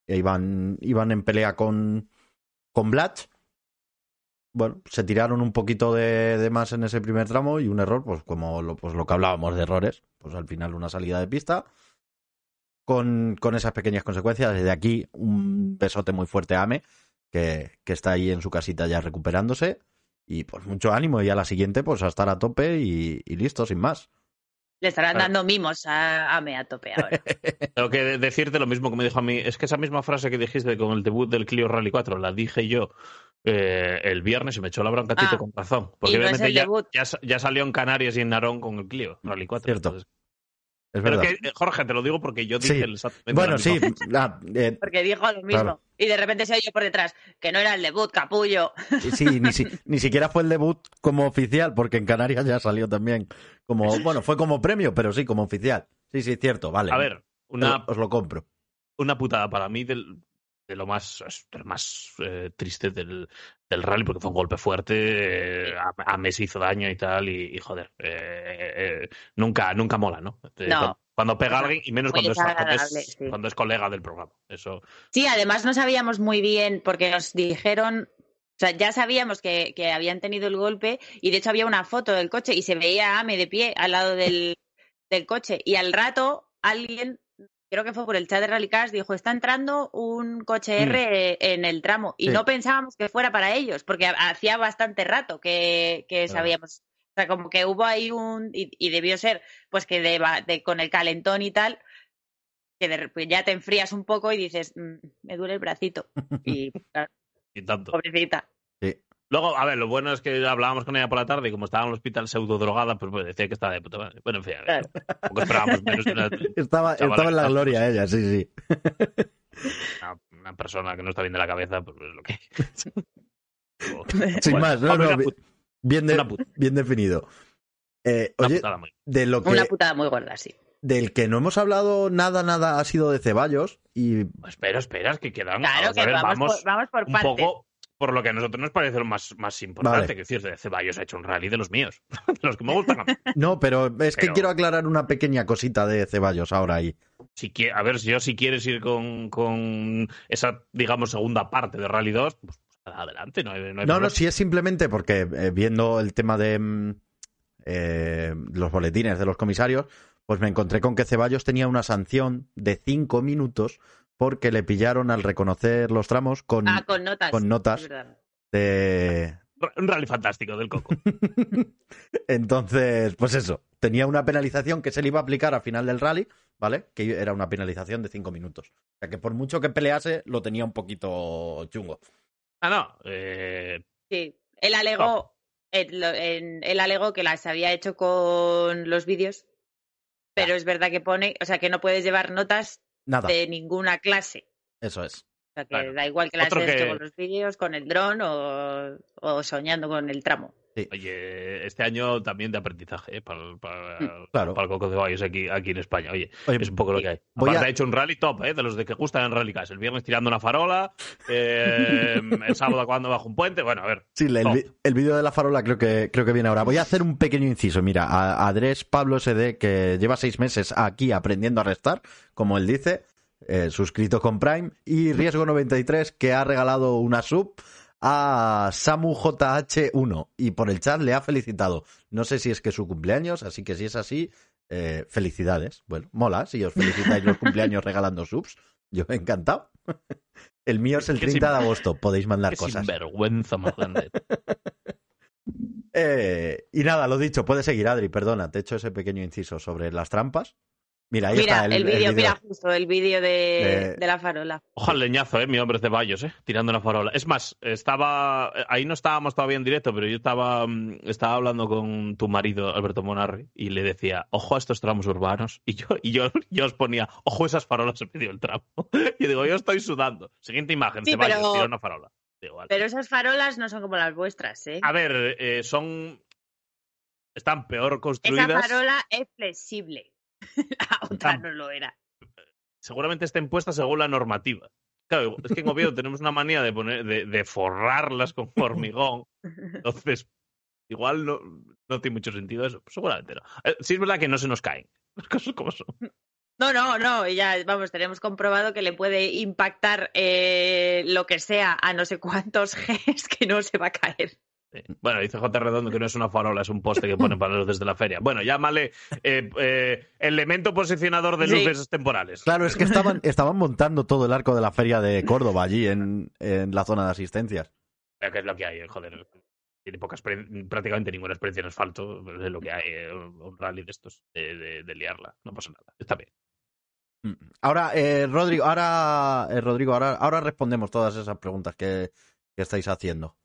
Iban, iban en pelea con, con Blatch. Bueno, se tiraron un poquito de, más en ese primer tramo y un error, pues como lo, pues lo que hablábamos de errores, pues al final una salida de pista con, con esas pequeñas consecuencias. Desde aquí un besote muy fuerte a Ame, que, que está ahí en su casita ya recuperándose. Y pues mucho ánimo y a la siguiente pues a estar a tope y listo, sin más. Le estarán Claro. dando mimos a, a me a tope ahora. Tengo que de- decirte lo mismo que me dijo a mí. Es que esa misma frase que dijiste con el debut del Clio Rally 4 la dije yo eh, el viernes y me echó la bronca Tito Ah, con razón. Porque y no es obviamente el ya, debut. ya, ya salió en Canarias y en Narón con el Clio Rally 4. Cierto. entonces- Es Pero verdad. que, eh, Jorge, te lo digo porque yo dije Sí. el exactamente Bueno, sí. eh, Porque dijo lo mismo. Claro. Y de repente se oye por detrás que no era el debut, capullo. Sí, ni, si- ni siquiera fue el debut como oficial, porque en Canarias ya salió también como, bueno, fue como premio, pero sí, como oficial. Sí, sí, cierto, vale. A ver, una, Os lo compro. una putada para mí del, de lo más, de lo más eh, triste del, del rally, porque fue un golpe fuerte, eh, a, a Messi hizo daño y tal, y, y, joder, eh, eh, nunca, nunca mola, ¿no? Eh, No. Cuando, pega a alguien, y menos cuando es, cuando, desagradable, es, sí. cuando es colega del programa. Eso, Sí, además no sabíamos muy bien porque nos dijeron, o sea, ya sabíamos que, que habían tenido el golpe y de hecho había una foto del coche y se veía a Ame de pie al lado del, del coche y al rato alguien, creo que fue por el chat de Rallycast, dijo, está entrando un coche R en el tramo y Sí. no pensábamos que fuera para ellos porque ha- hacía bastante rato que, que sabíamos. O sea, como que hubo ahí un. Y, y debió ser, pues que de, de- con el calentón y tal, que de repente ya te enfrías un poco y dices, "Mm, me duele el bracito. Y claro, y tanto. pobrecita. Luego, a ver, lo bueno es que hablábamos con ella por la tarde y como estaba en el hospital pseudo drogada, pues, pues, decía que estaba de puta madre. Bueno, en fin, a ver, Claro. esperábamos menos de una, Estaba, estaba en la gloria ella, sí, sí. una- una persona que no está bien de la cabeza, pues es lo que Sin Bueno, más, no, no, bien, de- bien definido. Eh, una oye, putada muy- de lo que, Una putada muy gorda, sí. del que no hemos hablado nada, nada ha sido de Ceballos y Espera, espera, es que quedan. Claro vamos que a ver, vamos, vamos por, vamos por un partes. poco por lo que a nosotros nos parece lo más, más importante. Vale. Que decir, de Ceballos ha hecho un rally de los míos, de los que me gustan. a mí. no, pero es que quiero aclarar una pequeña cosita de Ceballos ahora ahí. Si quie- a ver, si yo si quieres ir con, con esa, digamos, segunda parte de Rally 2, pues adelante, no hay, no hay No, no, si es simplemente porque eh, viendo el tema de mm, eh, los boletines de los comisarios, pues me encontré con que Ceballos tenía una sanción de cinco minutos porque le pillaron al reconocer los tramos con, Ah, con notas. con de... Un rally fantástico del Coco. Entonces, pues eso, tenía una penalización que se le iba a aplicar al final del rally, ¿vale? Que era una penalización de cinco minutos. O sea que por mucho que pelease, lo tenía un poquito chungo. Ah, no. Eh, Sí. Él alegó, él, en- él alegó que las había hecho con los vídeos, pero es verdad que pone, o sea, que no puedes llevar notas Nada, de ninguna clase. eso es. O sea, que Claro. da igual que hayas hecho que- con los vídeos, con el dron o, o soñando con el tramo. Oye, este año también de aprendizaje ¿eh? para, para, claro. para el Coco de Valles aquí, aquí en España. Oye, Oye, es un poco lo que hay. Aparte a- ha hecho un rally top, ¿eh? de los de que gustan en Rally Cast. El viernes tirando una farola, eh, el sábado cuando bajo un puente. Bueno, a ver. Sí, el, Top. el vídeo de la farola creo que, creo que viene ahora. Voy a hacer un pequeño inciso. Mira, a, Andrés Pablo SD, que lleva seis meses aquí aprendiendo a restar, como él dice, eh, suscrito con Prime, y Riesgo 93, que ha regalado una sub a Samu JH1 y por el chat le ha felicitado. No sé si es que es su cumpleaños, así que si es así, eh, felicidades. Bueno, mola si os felicitáis los cumpleaños regalando subs. Yo encantado. El mío es el Qué 30 de agosto, podéis mandar cosas. sinvergüenza más grande. Eh, y nada, lo dicho, puede seguir, Adri, perdona, te he hecho ese pequeño inciso sobre las trampas. Mira, ahí Mira, está el, el vídeo, mira justo el vídeo de, de- de la farola. Ojo al leñazo, eh, mi hombre de Bayos, eh, tirando la farola. Es más, estaba, ahí no estábamos todavía en directo, pero yo estaba, mm, estaba hablando con tu marido, Alberto Monarri, y le decía, ojo a estos tramos urbanos, y yo, y yo, yo os ponía, ojo a esas farolas en medio del tramo. Y digo, yo estoy sudando. Siguiente imagen, Sí, Ceballos, pero- tira una farola. Pero esas farolas no son como las vuestras, ¿eh? A ver, eh, son, están peor Esa construidas. farola es flexible. La otra Tam- no lo era. seguramente estén puestas según la normativa. Claro, es que en Oviedo tenemos una manía de poner, de, de forrarlas con hormigón. Entonces, igual no, no tiene mucho sentido eso. Pues seguramente no. Eh, sí es verdad que no se nos caen. Las cosas como son. No, no, no, ya vamos, tenemos comprobado que le puede impactar eh, lo que sea a no sé cuántos Gs que no se va a caer. Sí. Bueno, dice J. Redondo que no es una farola, es un poste que ponen para los desde la feria. Bueno, llámale eh, eh, elemento posicionador de Sí. luces temporales. Claro, es que estaban, estaban montando todo el arco de la feria de Córdoba allí en, en la zona de asistencias. Que es lo que hay, eh, joder. Tiene prácticamente ninguna experiencia en asfalto. pero Es lo que hay, eh, un un rally de estos, de, de- de liarla. No pasa nada. Está bien. Ahora, eh, Rodrigo, ahora, eh, Rodrigo, ahora, ahora respondemos todas esas preguntas que, que estáis haciendo.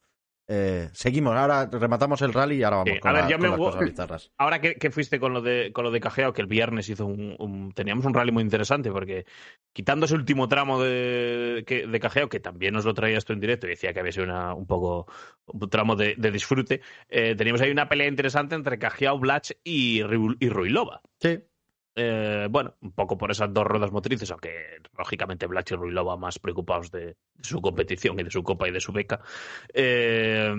Eh, seguimos, ahora rematamos el rally y ahora vamos Sí, con, a ver, la- ya con me las cosas bizarras. Ahora que, que fuiste con lo de con lo de Cajeo, que el viernes hizo un, un- teníamos un rally muy interesante, porque quitando ese último tramo de, que, de Cajeo, que también nos lo traía esto en directo y decía que había sido una- un poco un tramo de, de disfrute, eh, teníamos ahí una pelea interesante entre Cajeo, Blach y, y Ruilova. Sí, Eh, bueno, un poco por esas dos ruedas motrices, aunque lógicamente Blach y Ruilova más preocupados de, su competición y de su copa y de su beca. Eh,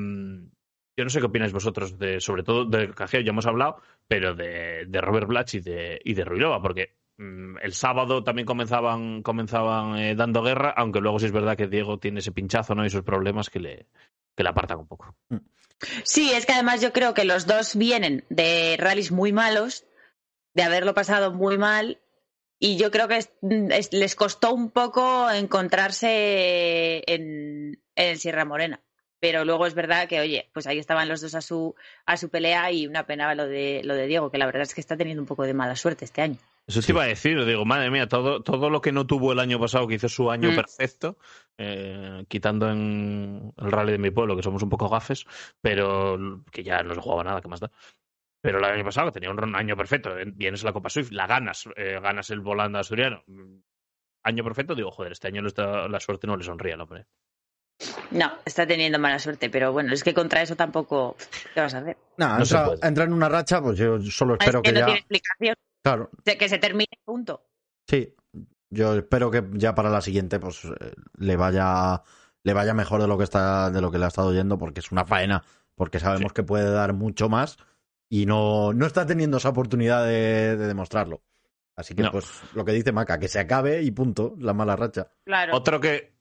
yo no sé qué opináis vosotros, de, sobre todo de Cajeo, ya hemos hablado, pero de, de Robert Blach y de, y de porque mm, el sábado también comenzaban, comenzaban eh, dando guerra, aunque luego sí es verdad que Diego tiene ese pinchazo ¿no? y esos problemas que le, que le apartan un poco. Sí, es que además yo creo que los dos vienen de rallies muy malos, de haberlo pasado muy mal, y yo creo que es- es- les costó un poco encontrarse en, en Sierra Morena. Pero luego es verdad que, oye, pues ahí estaban los dos a su, a su pelea y una pena lo de, lo de Diego, que la verdad es que está teniendo un poco de mala suerte este año. Eso te iba a decir, digo, madre mía, todo, todo lo que no tuvo el año pasado, que hizo su año Mm. perfecto, eh, quitando en el rally de mi pueblo, que somos un poco gafes, pero que ya no se jugaba nada, que más da. Pero el año pasado tenía un año perfecto, eh, vienes a la Copa Swift, la ganas, eh, ganas el volante asturiano. Mm, Año perfecto, digo, joder, este año no está- la suerte no le sonríe al hombre. No, está teniendo mala suerte, pero bueno, es que contra eso tampoco. ¿Qué vas a hacer? Nah, No entra, entra en una racha, pues yo solo Es espero que que, no ya. tiene explicación. Claro, Que se termine, punto. sí. Yo espero que ya para la siguiente, pues eh, le vaya, le vaya mejor de lo que está, de lo que le ha estado yendo, porque es una faena, porque sabemos Sí. que puede dar mucho más y no, no está teniendo esa oportunidad de, de demostrarlo. Así que, No. pues, lo que dice Maca, que se acabe y punto, la mala racha. Claro. Otro que,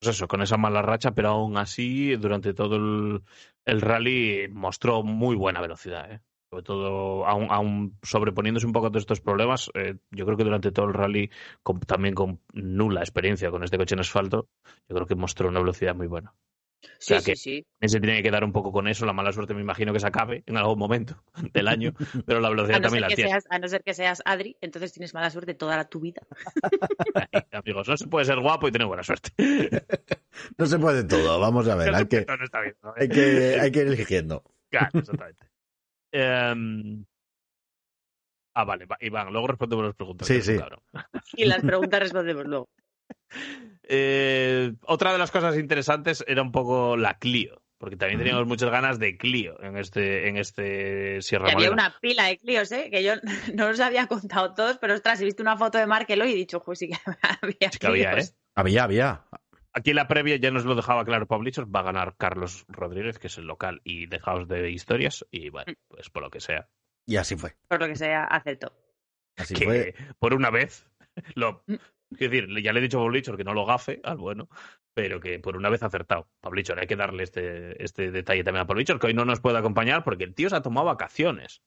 pues eso, con esa mala racha, pero aún así, durante todo el, el rally mostró muy buena velocidad. ¿eh? Sobre todo, aún, aún sobreponiéndose un poco a todos estos problemas, eh, yo creo que durante todo el rally, con- también con nula experiencia con este coche en asfalto, yo creo que mostró una velocidad muy buena. Sí, sea sí, que- sí. Se tiene que quedar un poco con eso. La mala suerte me imagino que se acabe en algún momento del año, pero la velocidad no, también la tiene. seas, a no ser que seas Adri, entonces tienes mala suerte toda la, tu vida. Amigos, no se puede ser guapo y tener buena suerte. No se puede todo, vamos a ver, hay que, No está bien, ¿no? hay que, hay que ir eligiendo. Claro, exactamente. Em, Ah, vale, va- Iván, luego respondemos las preguntas. Sí, sí. Y las preguntas respondemos luego. Eh, otra de las cosas interesantes era un poco la Clio, porque también teníamos muchas ganas de Clio en este, en este Sierra Y había Morena. una pila de Clios, ¿eh? Que yo no los había contado todos, pero ostras, he visto una foto de Markelo y he dicho, pues sí que había Sí que había, Clios. ¿eh? Había, había. Aquí en la previa ya nos lo dejaba claro Pablichos, va a ganar Carlos Rodríguez, que es el local, y dejaos de historias, y bueno, Mm. pues por lo que sea. Y así fue. Por lo que sea, acepto. Así que fue. por una vez, lo, Mm. Quiero decir, ya le he dicho a Pablichos que no lo gafe al bueno, pero que por una vez ha acertado. Pablichos, hay que darle este, este detalle también a Pablichos, que hoy no nos puede acompañar porque el tío se ha tomado vacaciones.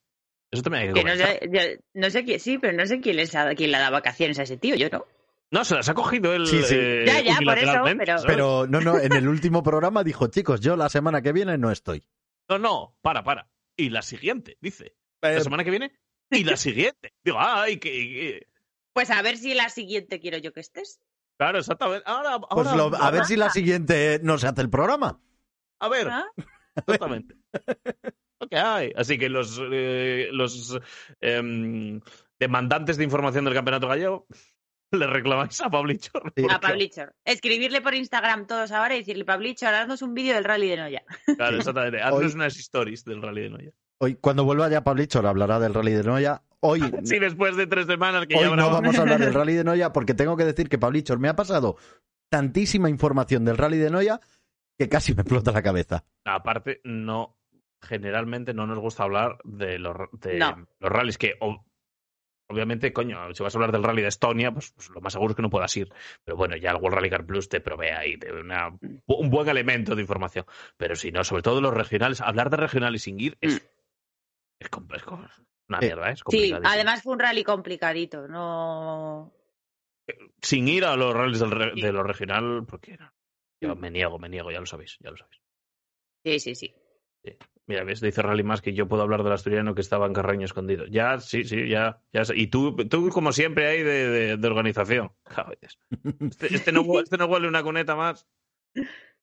Eso también hay que Que no comentar. sé, yo- no sé quién, sí, pero no sé quién, les ha- quién le da vacaciones a ese tío, yo no. No, se las ha cogido él. Sí, sí. eh, Ya, ya, por eso, unilateralmente, pero-. Pero no, no, en el último programa dijo, chicos, yo la semana que viene no estoy. No, no, para, para. Y la siguiente, dice. Eh, La semana que viene Y la siguiente. Digo, ay, que... Pues a ver si la siguiente quiero yo que estés. Claro, exactamente. Ahora, Pues lo- a ver si la siguiente no se hace el programa. A ver, ¿Ah? exactamente. Lo que hay. Así que los, eh, los em, demandantes de información del campeonato gallego le reclamáis a Pablichor. Sí. A Pablichor. Escribirle por Instagram todos ahora y decirle, Pablichor, haznos un vídeo del rally de Noya. Claro, exactamente. Hoy- Haznos unas stories del Rally de Noya. Hoy, cuando vuelva ya Pablichor, hablará del Rally de Noya. Hoy, Sí, después de tres semanas que hoy ya no vamos a hablar del Rally de Noya porque tengo que decir que Pablichor me ha pasado tantísima información del Rally de Noya que casi me explota la cabeza. Aparte, no, generalmente no nos gusta hablar de los, de No. los rallies que o- obviamente, coño, si vas a hablar del rally de Estonia, pues, pues lo más seguro es que no puedas ir. Pero bueno, ya el World Rally Car Plus te provee ahí de una- un buen elemento de información. Pero si no, sobre todo los regionales, hablar de regionales sin ir es, es, es una mierda, ¿eh? es Sí, además fue un rally complicadito, no... Sin ir a los rallies del re- Sí. de lo regional, porque no. yo Mm. me niego, me niego, ya lo sabéis, ya lo sabéis. Sí, sí, sí. Mira, ves, dice Rally más que yo puedo hablar del asturiano que estaba en Carreño escondido. Ya, sí, sí, ya. ya y tú, tú, como siempre, ahí de, de- de organización. Este, este no, este no huele una cuneta más.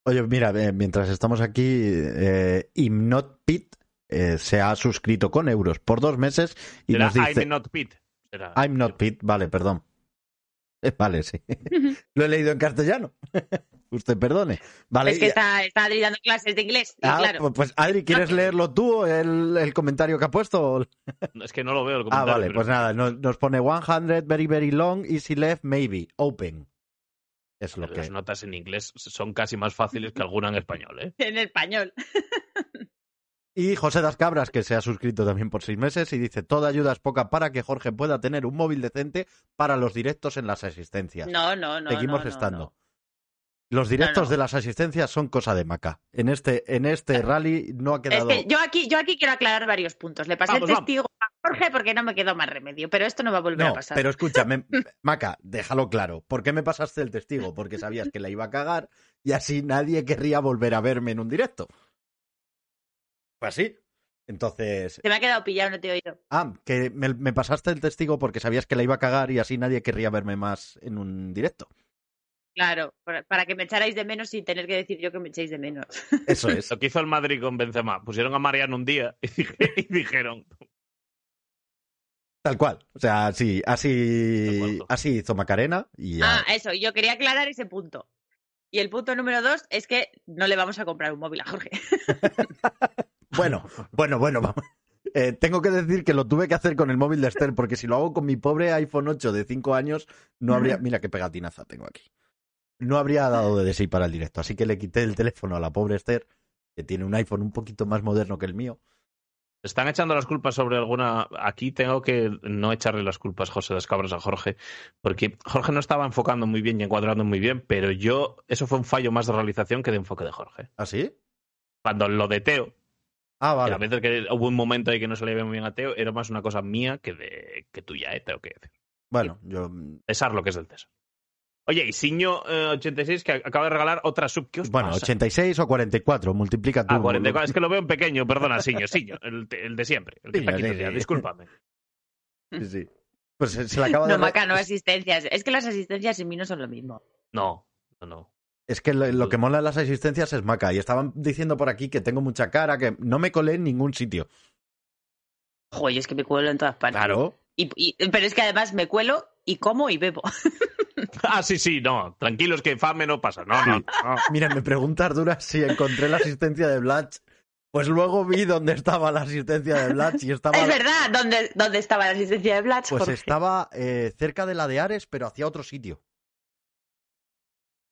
Oye, mira, eh, mientras estamos aquí, eh, Imnotpit eh, se ha suscrito con euros por dos meses y Será nos dice... I'm not Pete. Será. I'm not Pete, vale, perdón. Eh, vale, sí. Lo he leído en castellano. Usted perdone. Vale. es que y- está, está Adri dando clases de inglés. y Ah, claro, pues, pues, Adri, ¿quieres leerlo tú o el, el comentario que ha puesto? Es que no lo veo el Ah, vale, pero- pues nada, nos, nos pone 100, very, very long, easy left, maybe, open. Es lo Las que... notas en inglés son casi más fáciles que alguna en español, ¿eh? en español. Y José Das Cabras, que se ha suscrito también por seis meses, y dice, toda ayuda es poca para que Jorge pueda tener un móvil decente para los directos en las asistencias. No, no, no. Seguimos no, estando. no. Los directos no. de las asistencias son cosa de maca. En este, en este rally no ha Es quedado... que yo aquí, yo aquí quiero aclarar varios puntos. Le pasé Vamos, el vamos. testigo a Jorge porque no me quedó más remedio, pero esto no va a volver a No, pasar. pero escúchame, Maca, déjalo claro. ¿Por qué me pasaste el testigo? Porque sabías que la iba a cagar y así nadie querría volver a verme en un directo. Fue así. Entonces, Se me ha quedado pillado, no te he oído. ah, que me, me pasaste el testigo porque sabías que la iba a cagar y así nadie querría verme más en un directo. Claro, para, para que me echarais de menos sin tener que decir yo que me echéis de menos. Eso es. Lo que hizo el Madrid con Benzema. Pusieron a Mariano un día y, dije- y dijeron... Tal cual. O sea, sí, así, acuerdo. así hizo Macarena y ya. Ah, eso, yo quería aclarar ese punto. Y el punto número dos es que no le vamos a comprar un móvil a Jorge. Bueno, bueno, bueno, vamos. Eh, tengo que decir que lo tuve que hacer con el móvil de Esther, porque si lo hago con mi pobre iPhone 8 de 5 años, no habría. Mira qué pegatinaza tengo aquí. No habría dado de sí para el directo. Así que le quité el teléfono a la pobre Esther, que tiene un iPhone un poquito más moderno que el mío. Están echando las culpas sobre alguna. Aquí tengo que no echarle las culpas, José das Cabras, a Jorge, porque Jorge no estaba enfocando muy bien y encuadrando muy bien, pero yo. Eso fue un fallo más de realización que de enfoque de Jorge. ¿Ah, sí? Cuando lo de Teo, Ah, que a vale. veces que hubo un momento ahí que no se le veía muy bien a Teo, era más una cosa mía que, de, que tuya, ¿eh? Tengo que decir. Bueno, yo. César lo que es del César. Oye, y Siño86 que acaba de regalar otra sub. ¿Qué os Bueno, pasa? 86 o 44, multiplica tú. Ah, 44. Es que lo veo en pequeño, perdona, Siño, Siño, el, el de siempre, el que Siño, está aquí sí, discúlpame. Sí, sí. Pues se, se le acaba de. No, Maca, no asistencias. Es que las asistencias en mí no son lo mismo. No, no, no. Es que lo, lo que mola en las asistencias es maca. Y estaban diciendo por aquí que tengo mucha cara, que no me colé en ningún sitio. Joder, es que me cuelo en todas partes. Claro. Y, y- pero es que además me cuelo y como y bebo. Ah, sí, sí, no. Tranquilos que fame no pasa. No, no. no. Mira, me pregunta Arduras si encontré la asistencia de Blatch. Pues luego vi dónde estaba la asistencia de Blatch y estaba. Es verdad, ¿dónde, dónde estaba la asistencia de Blatch? Pues Jorge? estaba eh, cerca de la de Ares, pero hacia otro sitio.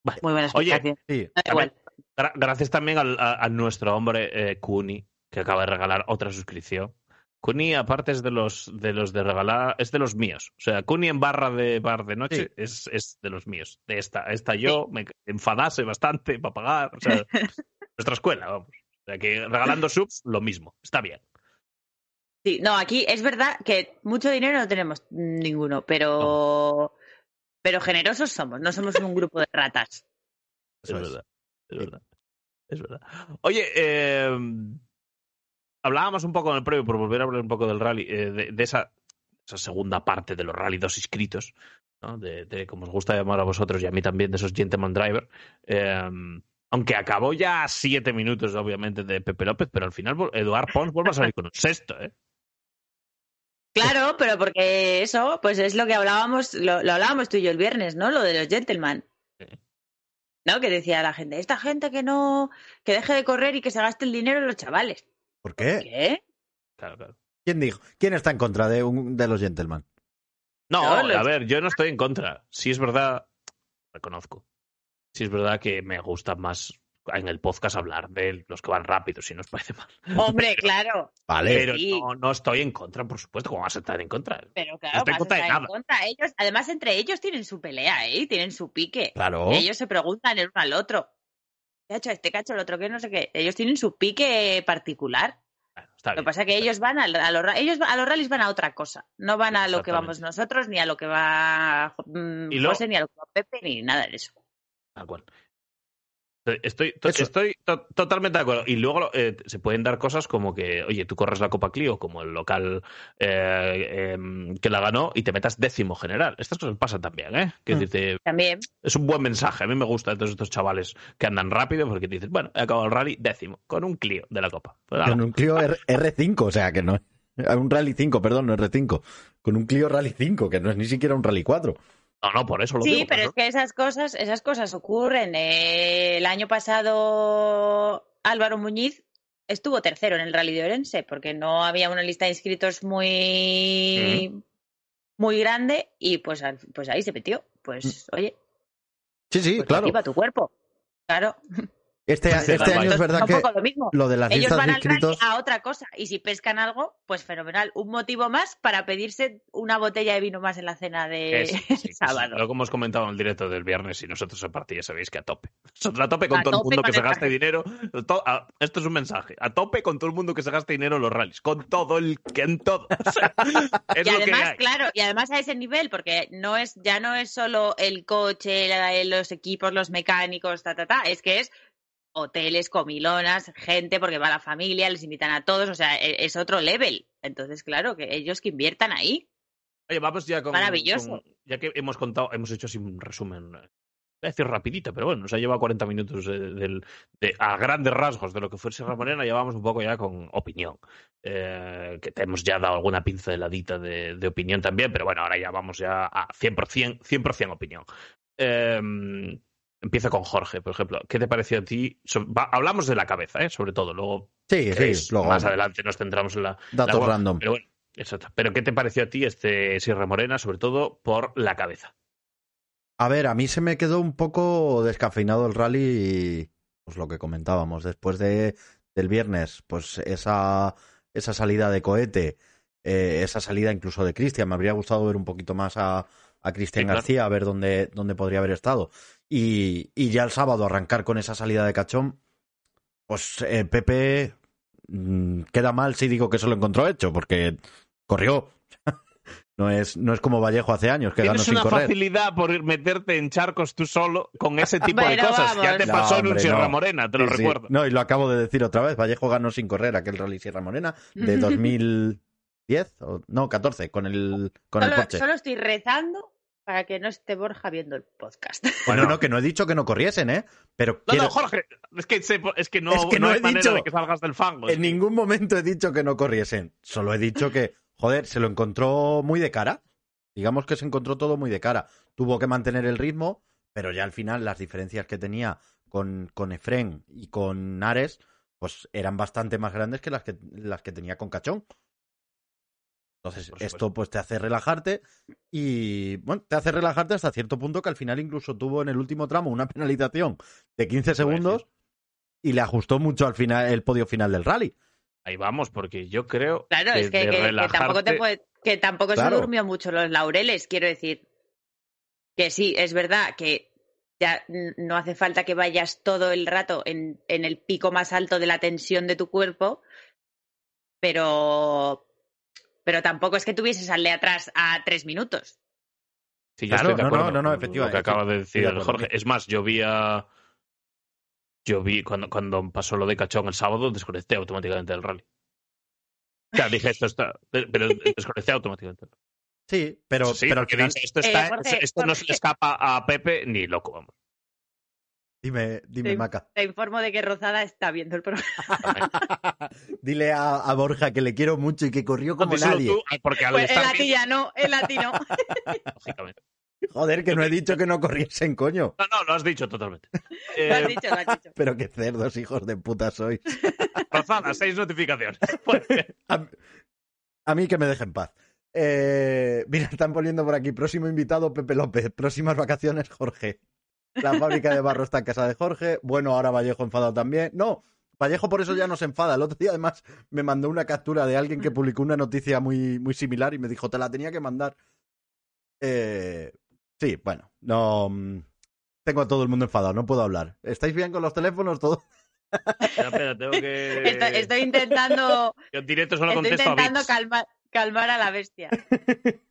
Muy buena Oye, explicación. Sí. Igual. Gra- gracias también al- a, a nuestro hombre eh, Kuni, que acaba de regalar otra suscripción. Kuni, aparte, es de los de los de regalar, es de los míos. O sea, Kuni en barra de bar de noche Sí. es, es de los míos. De esta, esta yo me enfadase bastante para pagar. O sea, nuestra escuela, vamos. O sea, que regalando subs, lo mismo. Está bien. Sí, no, aquí es verdad que mucho dinero no tenemos ninguno, pero pero generosos somos, no somos un grupo de ratas. Es es. verdad. Es verdad. Es verdad. Oye, eh, hablábamos un poco en el previo, por volver a hablar un poco del rally, eh, de, de esa esa segunda parte de los Rally 2 inscritos, ¿no? de, de, como os gusta llamar a vosotros y a mí también, de esos Gentleman Driver. Eh, aunque acabó ya a siete minutos, obviamente, de Pepe López, pero al final Eduard Pons vuelve a salir con un sexto, ¿eh? Claro, pero porque eso, pues es lo que hablábamos, lo, lo hablábamos tú y yo el viernes, ¿no? Lo de los gentlemen. ¿No? Que decía la gente, esta gente que no, que deje de correr y que se gaste el dinero en los chavales. ¿Por qué? ¿Por qué? Claro, claro. ¿Quién dijo? ¿Quién está en contra de, un, de los gentlemen? No, no los... a ver, yo no estoy en contra. Si es verdad, reconozco. Si es verdad que me gusta más en el podcast hablar de los que van rápido, si nos parece mal. Hombre, claro. Vale. Pero sí. no, no, estoy en contra, por supuesto. ¿Cómo vas a estar en contra? Pero claro, no estoy en contra de nada. En contra. Ellos, además, entre ellos tienen su pelea, ¿eh? Tienen su pique. Claro. Ellos se preguntan el uno al otro. ¿Qué ha hecho este cacho, el otro que no sé qué? Ellos tienen su pique particular. Claro, Lo que pasa es que ellos van a, a los ellos a los rallies van a otra cosa. No van a lo que vamos nosotros, ni a lo que va mm, Y lo- José, ni a lo que va Pepe, ni nada de eso. Tal cual. Estoy, to- Eso. estoy to- totalmente de acuerdo. Y luego eh, se pueden dar cosas como que, oye, tú corres la Copa Clio como el local eh, em, que la ganó y te metas décimo general. Estas cosas pasan también, ¿eh? Que Mm. dice, También. es un buen mensaje. A mí me gusta de todos estos chavales que andan rápido porque dices, bueno, he acabado el rally décimo con un Clio de la Copa. Pues. Con un Clio R- R5, o sea que no. Un Rally 5, perdón, no R5. Con un Clio Rally 5, que no es ni siquiera un Rally 4. No, no, por eso lo Sí, digo. pero es que esas cosas, esas cosas ocurren. Eh, el año pasado Álvaro Muñiz estuvo tercero en el Rally de Orense porque no había una lista de inscritos muy muy grande y pues, pues ahí se metió. Pues oye, Sí, sí, pues claro. tu cuerpo. Claro. Este, Sí, este año es verdad un que poco lo mismo. lo de las Ellos listas van de al rally inscritos. a otra cosa y si pescan algo, pues fenomenal. Un motivo más para pedirse una botella de vino más en la cena de Es- sí, sí, sábado. Lo que hemos comentado en el directo del viernes y nosotros en parte ya sabéis que a tope. Nosotros a tope con A todo el mundo que se gaste rally. dinero. To- a- esto es un mensaje. A tope con todo el mundo que se gaste dinero en los rallies. Con todo el que en todo. O sea, es y lo que además, hay. claro, y además a ese nivel, porque no es, ya no es solo el coche, la- los equipos, los mecánicos, ta, ta, ta, es que es hoteles, comilonas, gente, porque va la familia, les invitan a todos, o sea, e- es otro level. Entonces, claro, que ellos que inviertan ahí. Oye, vamos ya con. Maravilloso. con- ya que hemos contado, hemos hecho así un resumen. eh, Voy a decir rapidito, pero bueno, nos ha llevado 40 minutos eh, de, a grandes rasgos de lo que fue Sierra Morena, llevamos un poco ya con opinión. Eh, que te hemos ya dado alguna pinceladita de, de opinión también, pero bueno, ahora ya vamos ya a 100%, 100 opinión. Eh, empiezo con Jorge, por ejemplo. ¿Qué te pareció a ti? So- va- hablamos de la cabeza, ¿eh? sobre todo. Luego, Sí, sí, luego. más adelante nos centramos en la, Datos la- random. Pero bueno, exacto. Pero ¿qué te pareció a ti este Sierra Morena, sobre todo por la cabeza? A ver, a mí se me quedó un poco descafeinado el rally pues lo que comentábamos después de del viernes, pues esa esa salida de cohete, eh, esa salida incluso de Cristian, me habría gustado ver un poquito más a, a Cristian Sí, claro. García, a ver dónde, dónde podría haber estado. Y, y ya el sábado arrancar con esa salida de Cachón, pues eh, Pepe mm, queda mal si digo que se lo encontró hecho, porque corrió. No es, no es como Vallejo hace años, que ganó Tienes sin una correr. facilidad por ir- meterte en charcos tú solo con ese tipo de cosas. Ya te No, pasó en un Sierra no. Morena, te lo Sí, sí. recuerdo. No, y lo acabo de decir otra vez. Vallejo ganó sin correr aquel Rally Sierra Morena de 2010, o, no, 14, con el, con el Porsche. solo estoy rezando para que no esté Borja viendo el podcast. Bueno, no, que no he dicho que no corriesen, ¿eh? Pero No, quiero- no, Jorge, es que, se- es que no, Es que no hay he manera dicho. de que salgas del fango. en ningún momento he dicho que no corriesen. Solo he dicho que, joder, se lo encontró muy de cara. Digamos que se encontró todo muy de cara. Tuvo que mantener el ritmo, pero ya al final las diferencias que tenía con, con Efren y con Ares, pues eran bastante más grandes que las que, las que tenía con Cachón. Entonces, Por esto pues te hace relajarte y, bueno, te hace relajarte hasta cierto punto que al final incluso tuvo en el último tramo una penalización de 15 Eso iba a segundos y le ajustó mucho al final el podio final del rally. Ahí vamos, porque yo creo Claro, que, es que, de que- que relajarte... tampoco te puede- que tampoco Claro. se durmió mucho los laureles, quiero decir. Que sí, es verdad que ya no hace falta que vayas todo el rato en, en el pico más alto de la tensión de tu cuerpo, pero pero tampoco es que tuvieses al de atrás a tres minutos. Sí, yo Claro, estoy de no, acuerdo no, no, no, con efectivamente, Lo que acaba de decir Jorge. Es más, yo vi a... Yo vi cuando, cuando pasó lo de Cachón el sábado, desconecté automáticamente del rally. Ya dije, esto está... Pero desconecté automáticamente. Sí, pero, sí, pero al final. dice, esto, está- Eh, Jorge, esto no se le escapa a Pepe ni loco, vamos. Dime, dime. Maca. Te informo de que Rozada está viendo el programa. Dile a, a Borja que le quiero mucho y que corrió como Díselo nadie. tú, porque al Pues el estar lati ya no, el lati no. lógicamente. Joder, que no he dicho que no corriesen, coño. No, no, lo has dicho totalmente. Lo has Eh, dicho, lo has dicho. Pero qué cerdos, hijos de puta sois. Rozada, seis notificaciones. Pues a mí que me dejen paz. Eh, mira, están poniendo por aquí, próximo invitado Pepe López, próximas vacaciones Jorge. La fábrica de barro está en casa de Jorge. Bueno, ahora Vallejo enfadado también. No, Vallejo por eso ya no se enfada. El otro día además me mandó una captura de alguien que publicó una noticia muy, muy similar y me dijo, te la tenía que mandar. Eh, sí, bueno, no... mm, Tengo a todo el mundo enfadado, no puedo hablar. ¿Estáis bien con los teléfonos? ¿Todo? Espera, espera, tengo que. Estoy, estoy intentando, Yo en directo solo estoy contesto a intentando calmar, calmar a la bestia.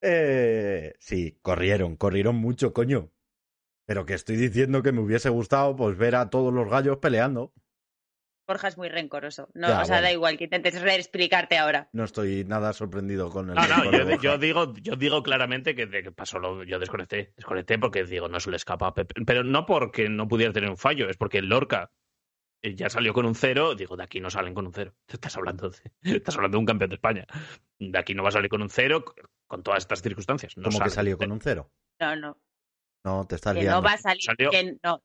Eh, sí, corrieron, corrieron mucho, coño. Pero que estoy diciendo que me hubiese gustado pues ver a todos los gallos peleando. Borja es muy rencoroso. No, Ya, o sea, bueno. da igual que intentes re- explicarte ahora. No estoy nada sorprendido con el. No, no, de yo, Borja. yo digo, yo digo claramente que, de que pasó lo, yo desconecté, desconecté porque digo, no se le escapa a Pepe. Pero no porque no pudiera tener un fallo, es porque el Lorca eh, ya salió con un cero, digo, de aquí no salen con un cero. Te estás hablando de, estás hablando de un campeón de España. De aquí no va a salir con un cero con todas estas circunstancias. No Como que salió con con un cero. No, no. No, te estás Que liando. no va a salir. Salió- que no.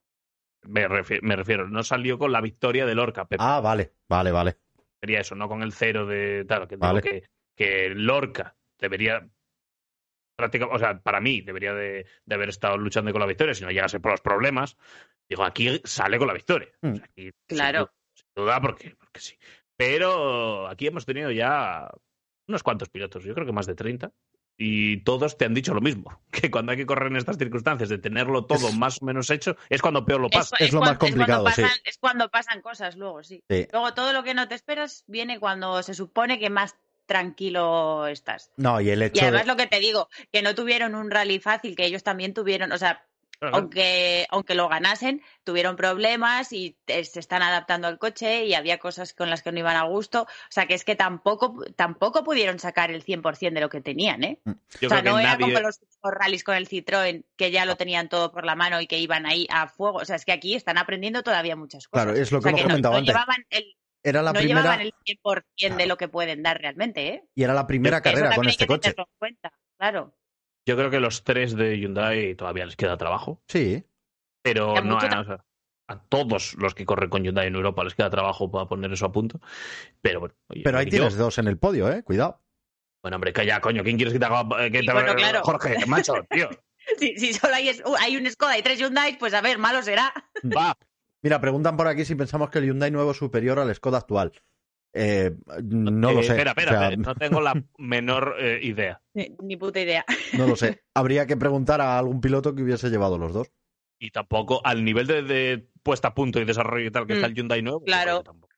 Me refiero, me refiero, no salió con la victoria de Lorca, Pepe. Ah, vale, vale, vale. Sería eso, no con el cero de. Claro, que digo Vale. que, que Lorca debería. prácticamente, o sea, para mí debería de, de haber estado luchando con la victoria, si no llegase por los problemas. Digo, aquí sale con la victoria. Mm. O sea, aquí, Claro. Sin, sin duda, porque, porque sí. Pero aquí hemos tenido ya unos cuantos pilotos, yo creo que más de 30. Y todos te han dicho lo mismo, que cuando hay que correr en estas circunstancias de tenerlo todo Es- más o menos hecho, es cuando peor lo pasa. Es lo más complicado, cuando sí. pasan, Es cuando pasan cosas luego, sí. Sí. Luego todo lo que no te esperas viene cuando se supone que más tranquilo estás. No, y el Y hecho además de... lo que te digo, que no tuvieron un rally fácil, que ellos también tuvieron, o sea, Claro. aunque, aunque lo ganasen, tuvieron problemas y se están adaptando al coche y había cosas con las que no iban a gusto. O sea, que es que tampoco, tampoco pudieron sacar el 100% de lo que tenían, ¿eh? Yo o sea, que no era nadie- como los, rallies con el Citroën, que ya lo tenían todo por la mano y que iban ahí a fuego. O sea, es que aquí están aprendiendo todavía muchas cosas. Claro, es lo O que sea, hemos no- comentado no, antes. llevaban el, Era la no primera llevaban el 100% de Claro. lo que pueden dar realmente, ¿eh? y era la primera Que carrera con este que coche. cuenta, claro. Yo creo que los tres de Hyundai todavía les queda trabajo, Sí, pero no a, o sea, a todos los que corren con Hyundai en Europa les queda trabajo para poner eso a punto. Pero bueno, oye, pero ahí yo- tienes dos en el podio, ¿eh? Cuidado. Bueno, hombre, calla, coño, ¿quién quieres que te haga eh, que Sí, te bueno, claro. Jorge, macho, tío. Si, si solo hay, es- uh, hay un Skoda y tres Hyundai, pues a ver, malo será. Va. Mira, preguntan por aquí si pensamos que el Hyundai nuevo es superior al Skoda actual. Eh, no lo Eh, sé. Espera, espera, O sea, espera, no tengo la menor eh, idea. Ni, ni puta idea. No lo sé. Habría que preguntar a algún piloto que hubiese llevado los dos. Y tampoco al nivel de, de puesta a punto y desarrollo y tal que Mm, está el Hyundai nuevo. claro. creo que tampoco.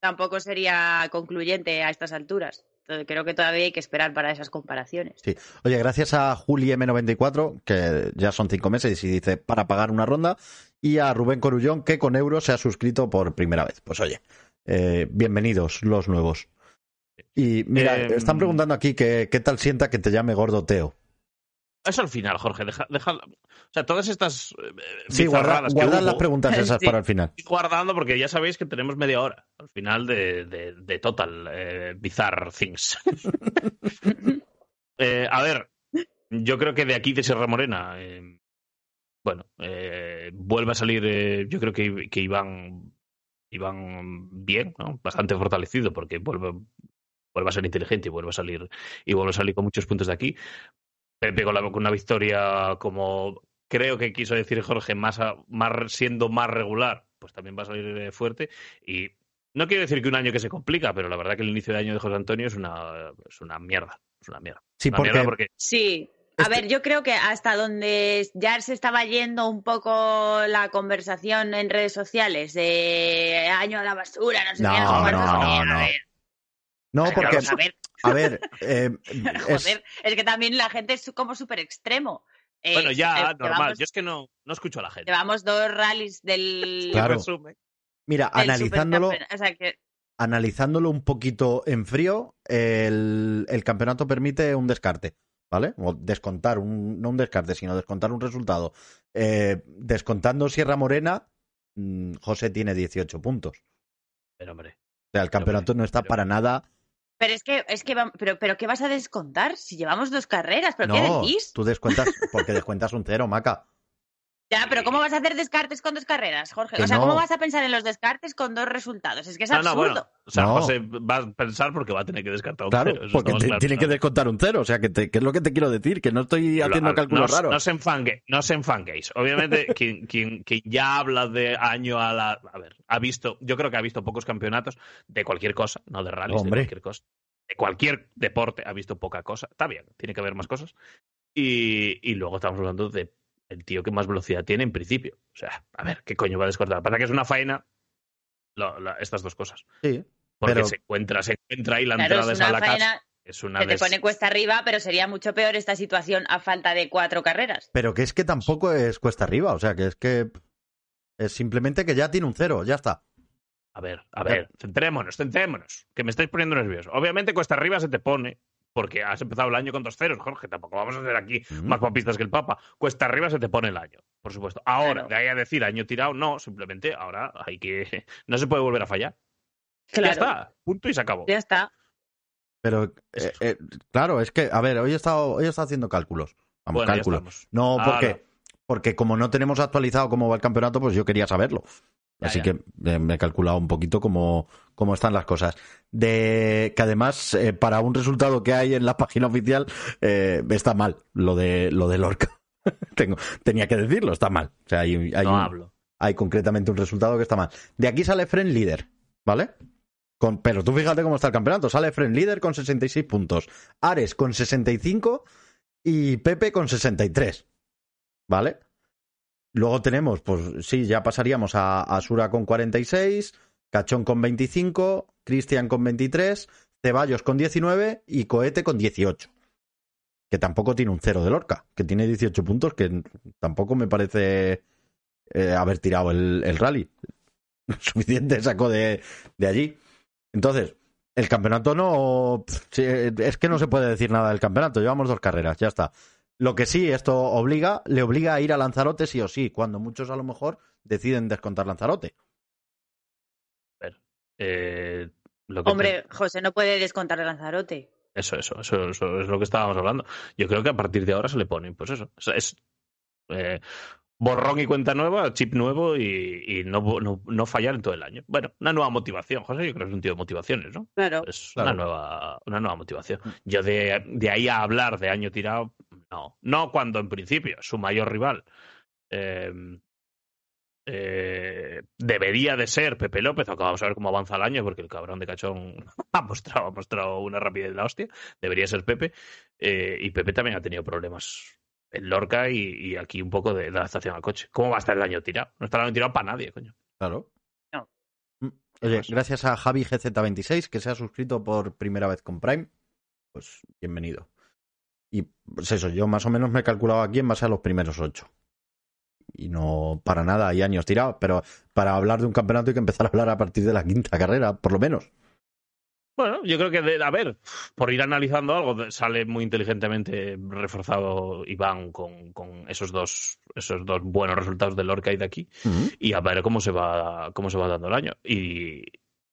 Tampoco sería concluyente a estas alturas. Entonces, creo que todavía hay que esperar para esas comparaciones. Sí. Oye, gracias a Juli M94, que ya son cinco meses y dice para pagar una ronda, y a Rubén Corullón, que con euros se ha suscrito por primera vez. Pues oye, eh, bienvenidos los nuevos. Y mira, Eh, están preguntando aquí que qué tal sienta que te llame gordo Teo. Eso al final, Jorge. Deja, deja- o sea, todas estas eh, Sí, guarda, guardad las preguntas esas Sí. para el final. guardando porque ya sabéis que tenemos media hora al final de, de- de Total eh, Bizarre Things. Eh, a ver, yo creo que de aquí de Sierra Morena, bueno, eh, vuelve a salir, yo creo que, que Iván, Iván bien, ¿no? bastante fortalecido porque vuelve, vuelve a ser inteligente y vuelve a salir y vuelve a salir con muchos puntos de aquí. Pepe con, la- con una victoria como creo que quiso decir Jorge, más, a- más siendo más regular, pues también va a salir eh, fuerte. Y no quiero decir que un año que se complica, pero la verdad que el inicio de año de José Antonio es una, es una mierda. Es una mierda. Sí, Una porque mierda porque Sí. A Este- ver, yo creo que hasta donde ya se estaba yendo un poco la conversación en redes sociales de año a la basura, no sé No, qué, no no, no. a ver, no, claro, porque a ver, a ver, eh, es- joder, es que también la gente es como súper extremo. Eh, bueno, ya, eh, normal. Llevamos, Yo es que no, no escucho a la gente. llevamos dos rallies del, Claro. Resumen. mira, del analizándolo, supercampeon- o sea, que analizándolo un poquito en frío, el, el campeonato permite un descarte, ¿vale? O descontar, un, no un descarte, sino descontar un resultado. Eh, descontando Sierra Morena, mm, José tiene 18 puntos. Pero, hombre. O sea, el campeonato no está pero- para nada. Pero es que, es que, pero, pero ¿qué vas a descontar? Si llevamos dos carreras, ¿pero qué No, decís? tú descuentas, porque descuentas un cero, Maca. Ya, pero ¿cómo vas a hacer descartes con dos carreras, Jorge? Que o sea, no. ¿cómo vas a pensar en los descartes con dos resultados? Es que es No, no, absurdo. bueno. O sea, No. José va a pensar porque va a tener que descartar un Claro, cero, eso porque te- tiene que descontar un cero. O sea, que, te- que es lo que te quiero decir, que no estoy haciendo Lo- cálculos no, raros. No se enfangue, no se enfanguéis. Obviamente, quien, quien, quien ya habla de año a la. A ver, ha visto, yo creo que ha visto pocos campeonatos de cualquier cosa, no de rallies, Hombre. de cualquier cosa. De cualquier deporte ha visto poca cosa. Está bien, tiene que haber más cosas. Y, y luego estamos hablando de el tío que más velocidad tiene en principio. O sea, a ver, ¿qué coño va a descortar? Pasa que es una faena lo- la- estas dos cosas. Sí, Porque Pero- se encuentra, se encuentra ahí la Claro, entrada es de una Salacas. faena Es una que te pone cuesta arriba, pero sería mucho peor esta situación a falta de cuatro carreras. pero que es que tampoco es cuesta arriba. O sea, que es que es simplemente que ya tiene un cero, ya está. A ver, a ver, centrémonos, centrémonos, que me estáis poniendo nervioso. Obviamente cuesta arriba se te pone, porque has empezado el año con dos ceros, Jorge, tampoco vamos a hacer aquí Mm. más papistas que el Papa. Cuesta arriba se te pone el año, por supuesto. Ahora, Claro. de ahí a decir año tirado, no, simplemente ahora hay que... No se puede volver a fallar. Ya Claro, está, punto y se acabó. ya está. Pero, eh, eh, claro, es que, a ver, hoy he estado, hoy he estado haciendo cálculos. Vamos, Bueno, ya cálculos. No, porque, porque como no tenemos actualizado cómo va el campeonato, pues yo quería saberlo. Ya, Así ya. que me he calculado un poquito cómo, cómo están las cosas. De que además, eh, para un resultado que hay en la página oficial, eh, está mal lo de lo de Lorca. Tengo, tenía que decirlo, está mal. O sea, hay, hay No un- hablo. hay concretamente un resultado que está mal. De aquí sale Fren líder, ¿vale? Con, pero tú fíjate cómo está el campeonato. Sale Fren líder con 66 puntos, Ares con 65 y Pepe con 63, ¿vale? Luego tenemos, pues sí, ya pasaríamos a Asura con 46, Cachón con 25, Cristian con 23, Ceballos con 19 y Cohete con 18. Que tampoco tiene un cero de Lorca, que tiene 18 puntos, que tampoco me parece eh, haber tirado el, rally. Suficiente sacó de, de allí. Entonces, el campeonato no. es que no se puede decir nada del campeonato. Llevamos dos carreras, ya está. Lo que sí, esto obliga, le obliga a ir a Lanzarote sí o sí, cuando muchos a lo mejor deciden descontar Lanzarote. Eh, lo que Hombre, José no puede descontar el Lanzarote. Eso, eso, eso, eso es lo que estábamos hablando. Yo creo que a partir de ahora se le ponen, pues eso. Es, es, eh, borrón y cuenta nueva, chip nuevo y, y no, no, no fallar en todo el año. Bueno, una nueva motivación. José, yo creo que es un tío de motivaciones, ¿no? Claro. Es Claro. una, nueva, una nueva motivación. Yo de, de ahí a hablar de año tirado, no. No cuando en principio su mayor rival eh, eh, debería de ser Pepe López, aunque vamos a ver cómo avanza el año, porque el cabrón de Cachón ha mostrado, ha mostrado una rapidez de la hostia. Debería ser Pepe. eh, y Pepe también ha tenido problemas en Lorca y, y aquí un poco de, de adaptación al coche. ¿Cómo va a estar el año tirado? No está el año tirado para nadie, coño. Claro. No. Mm, Oye, gracias a Javi GZ26, que se ha suscrito por primera vez con Prime. Pues bienvenido. Y pues eso, yo más o menos me he calculado aquí en base a los primeros ocho. Y no para nada hay años tirados, pero para hablar de un campeonato hay que empezar a hablar a partir de la quinta carrera, por lo menos. Bueno, yo creo que, de- a ver, por ir analizando algo, sale muy inteligentemente reforzado Iván con, con esos dos esos dos buenos resultados de Lorca y de aquí. Y a ver cómo se va, cómo se va dando el año. Y,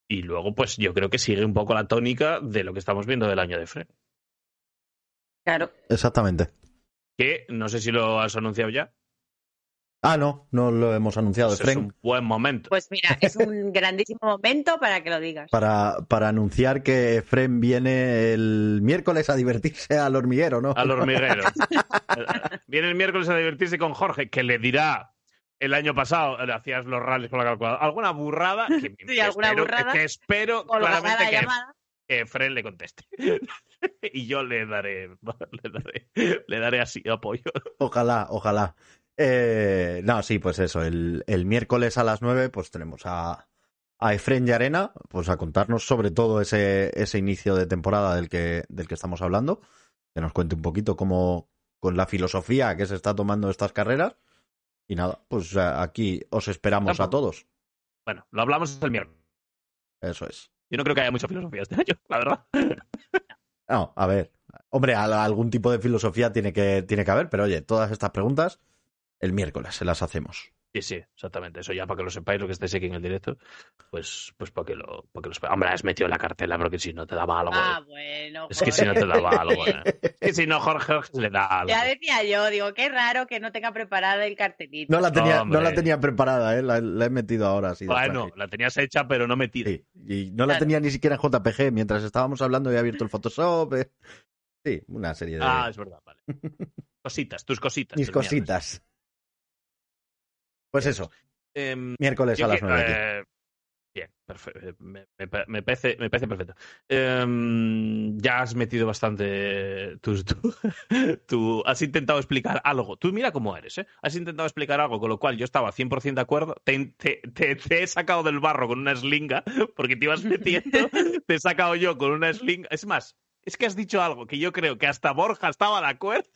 y luego, pues yo creo que sigue un poco la tónica de lo que estamos viendo del año de Fren. Claro. Exactamente. Que no sé si lo has anunciado ya. Ah, no, no lo hemos anunciado Pues es un buen momento. Pues mira, es un grandísimo momento para que lo digas. Para, para anunciar que Fren viene el miércoles a divertirse al hormiguero, ¿no? Al hormiguero. Viene el miércoles a divertirse con Jorge, que le dirá el año pasado, le hacías los rallies con la calculadora, alguna burrada. Que, Sí, que alguna espero, burrada. Que espero claramente la que, que Fren le conteste. y yo le daré, le daré, le daré así apoyo. Ojalá, ojalá. Eh, no, sí, pues eso. El, el miércoles a las 9, pues tenemos a, a Efren y Arena, pues a contarnos sobre todo ese, ese inicio de temporada del que, del que estamos hablando. Que nos cuente un poquito cómo, con la filosofía que se está tomando estas carreras. Y nada, pues eh, aquí os esperamos a todos. Bueno, lo hablamos el miércoles. Eso es. Yo no creo que haya mucha filosofía este año, la verdad. No, a ver. Hombre, algún tipo de filosofía tiene que, tiene que haber, pero oye, todas estas preguntas el miércoles se las hacemos. Sí, sí, exactamente. Eso ya para que lo sepáis, lo que estáis aquí en el directo, pues, pues para que lo, para que lo Hombre, has metido la cartela, porque si no te daba algo. Ah, bueno. Es que si no te daba algo. ¿eh? Es que si no, Jorge, Jorge le da algo. Ya decía yo, digo, qué raro que no tenga preparada el cartelito. No la tenía, no, la tenía preparada, ¿eh? La, he metido ahora. Así bueno, la tenías hecha, pero no metida. Sí, y no la tenía ni siquiera en JPG. Mientras estábamos hablando, había abierto el Photoshop. Eh. Sí, una serie de. Ah, es verdad, vale. Cositas, tus cositas. Mis cositas. Pues eso. Em, miércoles a las nueve. Eh, bien, perfecto. Eh, me, me, parece, me parece perfecto. Em, ya has metido bastante. Tú, has intentado explicar algo. Tú mira cómo eres, ¿eh? Has intentado explicar algo con lo cual yo estaba 100% de acuerdo. Te, te, he sacado del barro con una slinga porque te ibas metiendo. te he sacado yo con una slinga. Es más, es que has dicho algo que yo creo que hasta Borja estaba de acuerdo.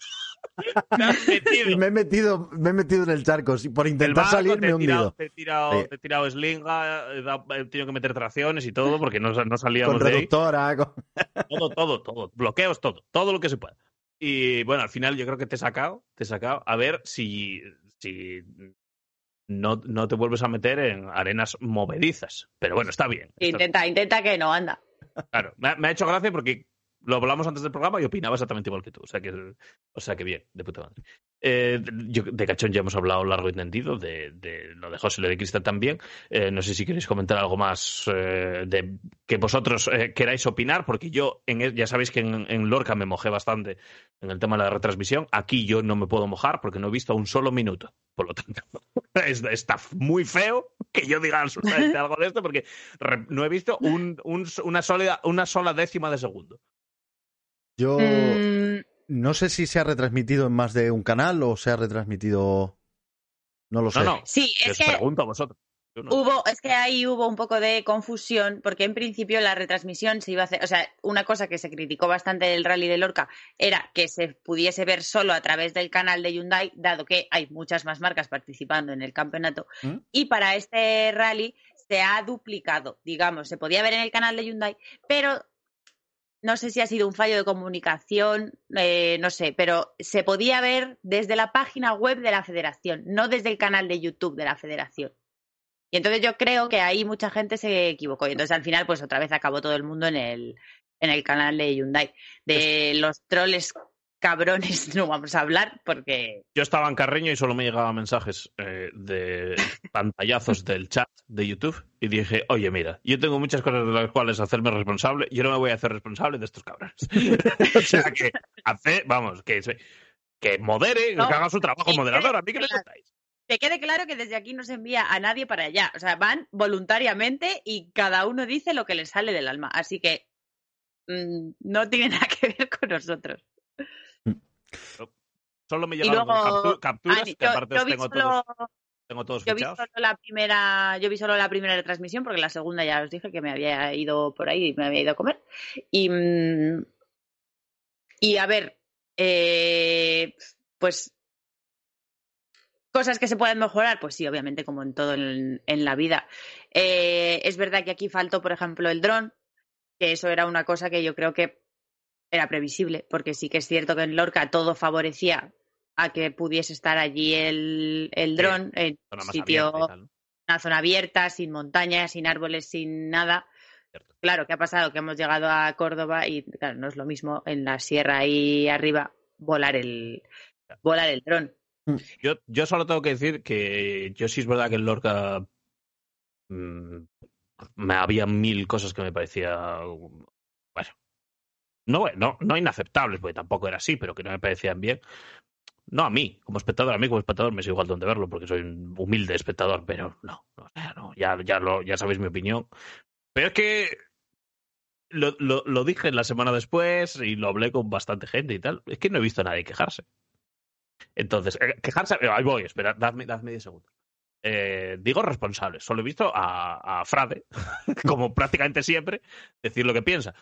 me, he metido, me he metido en el charco. Por intentar salir me he hundido. Te he tirado, te he tirado slinga, he, tenido que meter tracciones y todo porque no, no salíamos con reductora, Todo, todo, todo. Bloqueos, todo. Todo lo que se pueda. Y bueno, al final yo creo que te he sacado, te he sacado. A ver si, si no, no te vuelves a meter en arenas movedizas. Pero bueno, está bien. Intenta, intenta que no, anda. Claro, me ha hecho gracia porque lo hablamos antes del programa y opinaba exactamente igual que tú. O sea que, o sea que bien, de puta madre. Eh, de Cachón ya hemos hablado largo y tendido, de, de lo de José y de también. Eh, no sé si queréis comentar algo más eh, de que vosotros queráis opinar, porque yo, en, ya sabéis que en, Lorca me mojé bastante en el tema de la retransmisión. Aquí yo no me puedo mojar porque no he visto un solo minuto. Por lo tanto, está muy feo que yo diga absolutamente algo de esto, porque no he visto una, sola, una sola décima de segundo. Yo mm. no sé si se ha retransmitido en más de un canal o se ha retransmitido. No lo sé. No, no. Sí, es que pregunto a vosotros. Hubo, es que ahí hubo un poco de confusión, porque en principio la retransmisión se iba a hacer, o sea, una cosa que se criticó bastante del rally de Lorca era que se pudiese ver solo a través del canal de Hyundai, dado que hay muchas más marcas participando en el campeonato. ¿Mm? Y para este rally se ha duplicado, digamos, se podía ver en el canal de Hyundai, pero no sé si ha sido un fallo de comunicación, eh, no sé, pero se podía ver desde la página web de la federación, no desde el canal de YouTube de la federación. Y entonces yo creo que ahí mucha gente se equivocó. Y entonces al final, pues otra vez acabó todo el mundo en el, en el canal de Hyundai. De los troles cabrones no vamos a hablar porque... Yo estaba en Carreño y solo me llegaban mensajes eh, de pantallazos del chat de YouTube y dije, oye, mira, yo tengo muchas cosas de las cuales hacerme responsable, yo no me voy a hacer responsable de estos cabrones. o sea, que hace, vamos, que, que modere, que haga su trabajo moderador, a mí que me contáis. Que quede claro que desde aquí no se envía a nadie para allá. O sea, van voluntariamente y cada uno dice lo que le sale del alma. Así que mm, no tiene nada que ver con nosotros. Solo me llegaron capturas, que aparte tengo, todos, tengo todos yo vi solo la primera, Yo vi solo la primera retransmisión porque la segunda ya os dije que me había ido por ahí y me había ido a comer. Y, mm, y a ver, eh, pues cosas que se pueden mejorar, pues sí, obviamente, como en todo en, la vida. Eh, es verdad que aquí faltó, por ejemplo, el dron, que eso era una cosa que yo creo que era previsible, porque sí que es cierto que en Lorca todo favorecía a que pudiese estar allí el, el dron en un sitio, una zona abierta, sin montañas, sin árboles, sin nada. Claro, ¿qué ha pasado? Que hemos llegado a Córdoba y claro, no es lo mismo en la sierra ahí arriba volar el volar el dron. Mm. Yo, yo solo tengo que decir que yo sí es verdad que en Lorca mm, me había mil cosas que me parecía bueno, no, no, no inaceptables, porque tampoco era así, pero que no me parecían bien. No a mí, como espectador, a mí como espectador me es igual donde verlo, porque soy un humilde espectador, pero no, no, ya, ya, lo, ya sabéis mi opinión. Pero es que lo, lo, lo, dije la semana después y lo hablé con bastante gente y tal. Es que no he visto a nadie quejarse. Entonces, eh, quejarse, eh, ahí voy, espera, dadme, dadme 10 segundos. Eh, digo responsables. Solo he visto a, a Frade, como prácticamente siempre, decir lo que piensa.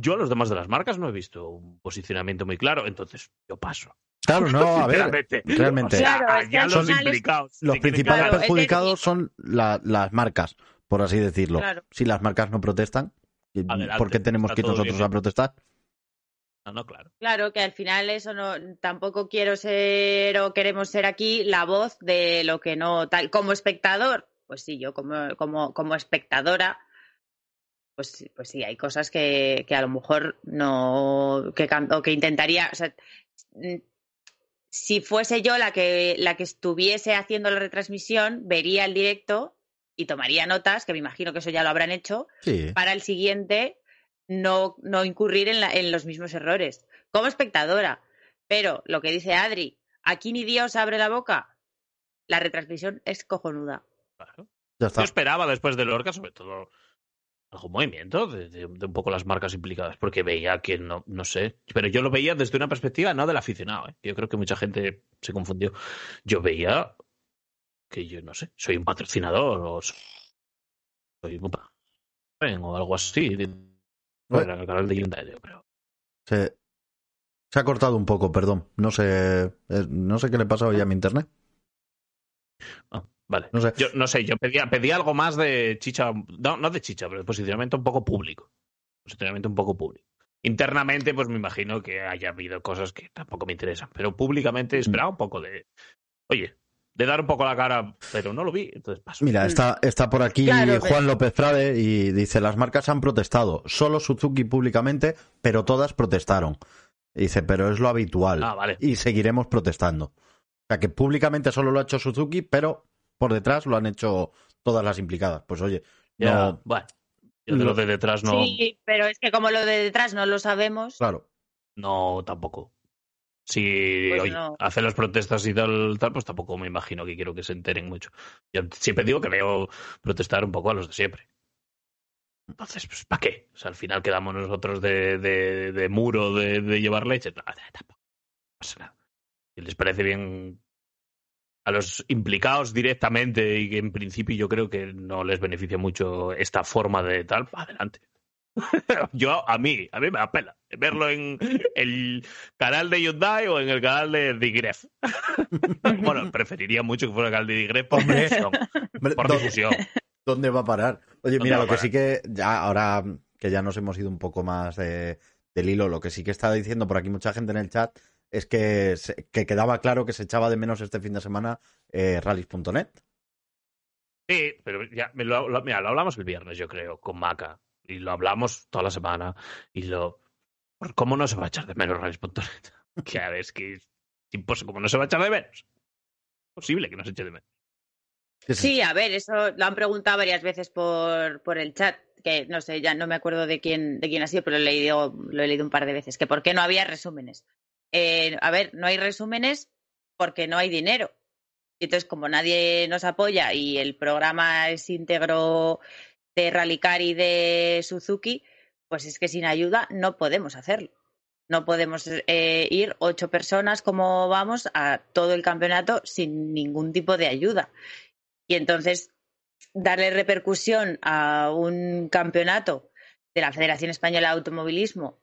Yo a los demás de las marcas no he visto un posicionamiento muy claro, entonces yo paso. Claro, no, a ver, realmente. ya los implicados. Los principales perjudicados son las marcas, por así decirlo. Claro. Si las marcas no protestan, Adelante, ¿por qué tenemos que ir nosotros bien. a protestar? No, no, claro. Claro, que al final eso no, tampoco quiero ser o queremos ser aquí la voz de lo que no tal. Como espectador, pues sí, yo como, como, como espectadora, pues, sí- pues sí, hay cosas que, que a lo mejor no, que, cam- o que intentaría, o sea, si fuese yo la que, la que estuviese haciendo la retransmisión, vería el directo y tomaría notas, que me imagino que eso ya lo habrán hecho, Sí. para el siguiente no, no incurrir en, la- en los mismos errores. Como espectadora. Pero lo que dice Adri, aquí ni Dios abre la boca. La retransmisión es cojonuda. claro. Ya Yo esperaba después de Lorca, sobre todo, algún movimiento de, de- de un poco las marcas implicadas, porque veía que no, no sé. Pero yo lo veía desde una perspectiva no del aficionado. ¿eh? Yo creo que mucha gente se confundió. Yo veía que yo no sé, soy un patrocinador o soy un o algo así. Bueno, en el canal de. Se, se ha cortado un poco, perdón. No sé, eh, no sé qué le pasa hoy a mi internet. Ah, vale. No sé. Yo no sé, yo pedía, pedía algo más de chicha, no, no de chicha, pero de posicionamiento un poco público. Posicionamiento un poco público. Internamente, pues me imagino que haya habido cosas que tampoco me interesan, pero públicamente esperaba un poco de, oye, de dar un poco la cara, pero no lo vi, entonces paso. Mira, está, está por aquí Claro, pero- Juan López Frade y dice, las marcas han protestado, solo Suzuki públicamente, pero todas protestaron. Y dice, pero es lo habitual. Ah, vale. Y seguiremos protestando. O sea, que públicamente solo lo ha hecho Suzuki, pero por detrás lo han hecho todas las implicadas. Pues oye, Ya, no, bueno, yo de lo de detrás no, Sí, pero es que como lo de detrás no lo sabemos. claro. no tampoco. Si Pues oye, no. hace las protestas y tal, tal, pues tampoco me imagino que quiero que se enteren mucho. Yo siempre digo que veo protestar un poco a los de siempre. Entonces, pues, ¿para qué? O sea, al final quedamos nosotros de, de, de muro de, de llevar leche. No, tampoco pasa nada. Si les parece bien a los implicados directamente y que en principio yo creo que no les beneficia mucho esta forma de tal, adelante. Yo, a mí, a mí me apela verlo en el canal de Hyundai o en el canal de Digref. bueno, preferiría mucho que fuera el canal de Digref por Hombre. Por ¿dó- difusión. ¿Dónde va a parar? Oye, ¿Dónde mira, lo que sí que ya ahora que ya nos hemos ido un poco más de- del hilo, lo que sí que está diciendo por aquí mucha gente en el chat es que, se- que quedaba claro que se echaba de menos este fin de semana eh, rallies.net. Sí, pero ya, me lo, lo- mira, lo hablamos el viernes, yo creo, con Maca. Y lo hablamos toda la semana. Y lo. ¿Cómo no se va a echar de menos Rallies.net? Que a ver, es que es imposible. ¿Cómo no se va a echar de menos? Posible que no se eche de menos. Sí, a ver, eso lo han preguntado varias veces por, por el chat, que no sé, ya no me acuerdo de quién, de quién ha sido, pero lo he leído, lo he leído un par de veces, que por qué no había resúmenes. Eh, a ver, no hay resúmenes porque no hay dinero. Y entonces, como nadie nos apoya y el programa es íntegro de Rallycar y de Suzuki, pues es que sin ayuda no podemos hacerlo. No podemos eh, ir ocho personas como vamos a todo el campeonato sin ningún tipo de ayuda. Y entonces, darle repercusión a un campeonato de la Federación Española de Automovilismo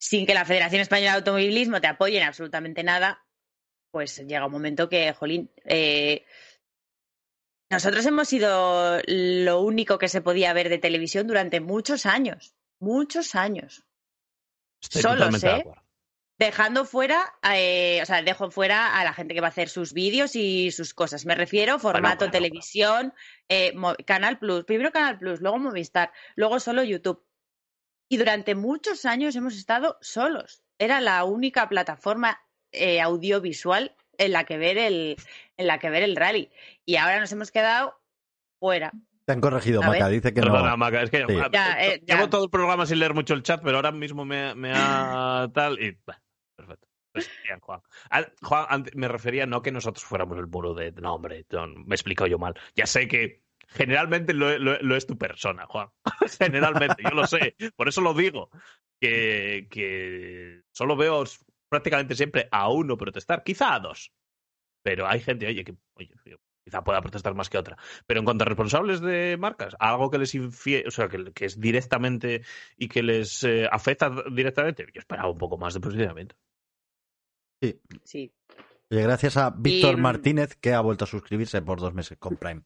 sin que la Federación Española de Automovilismo te apoye en absolutamente nada, pues llega un momento que, jolín, eh, nosotros hemos sido lo único que se podía ver de televisión durante muchos años, muchos años. Estoy Solos, ¿eh? Dejando fuera, eh, o sea, dejo fuera a la gente que va a hacer sus vídeos y sus cosas. Me refiero formato bueno, televisión, eh, Canal Plus, primero Canal Plus, luego Movistar, luego solo YouTube. Y durante muchos años hemos estado solos. Era la única plataforma eh, audiovisual en la que ver el, en la que ver el rally. Y ahora nos hemos quedado fuera. Te han corregido, A Maca, ver. dice que Perdona, no. Maca, es que Sí. Ya, eh, ya. llevo todo el programa sin leer mucho el chat, pero ahora mismo me, me ha tal y bah, perfecto. Pues, bien, Juan. Juan, ante- me refería no que nosotros fuéramos el muro de no, hombre, no, me he explicado yo mal. Ya sé que generalmente lo, lo- lo es tu persona, Juan. generalmente, yo lo sé. Por eso lo digo. Que, que solo veo prácticamente siempre a uno protestar, quizá a dos. Pero hay gente, oye, que oye, quizá pueda protestar más que otra. Pero en cuanto a responsables de marcas, algo que les infie, o sea, que, que es directamente y que les eh, afecta directamente, yo esperaba un poco más de posicionamiento. Sí. Oye, gracias a Víctor Y- Martínez, que ha vuelto a suscribirse por dos meses con Prime.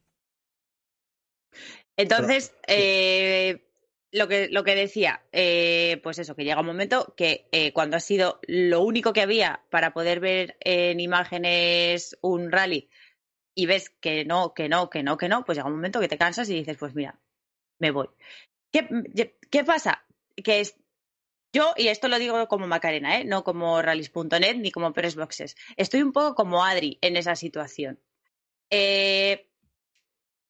Entonces, eh, lo, que, lo que decía, eh, pues eso, que llega un momento que eh, cuando ha sido lo único que había para poder ver en imágenes un rally y ves que no, que no, que no, que no, pues llega un momento que te cansas y dices, pues mira, me voy. ¿Qué, qué pasa? Que es, yo, y esto lo digo como Macarena, ¿eh? no como rallies.net ni como Pressboxes, estoy un poco como Adri en esa situación. Eh,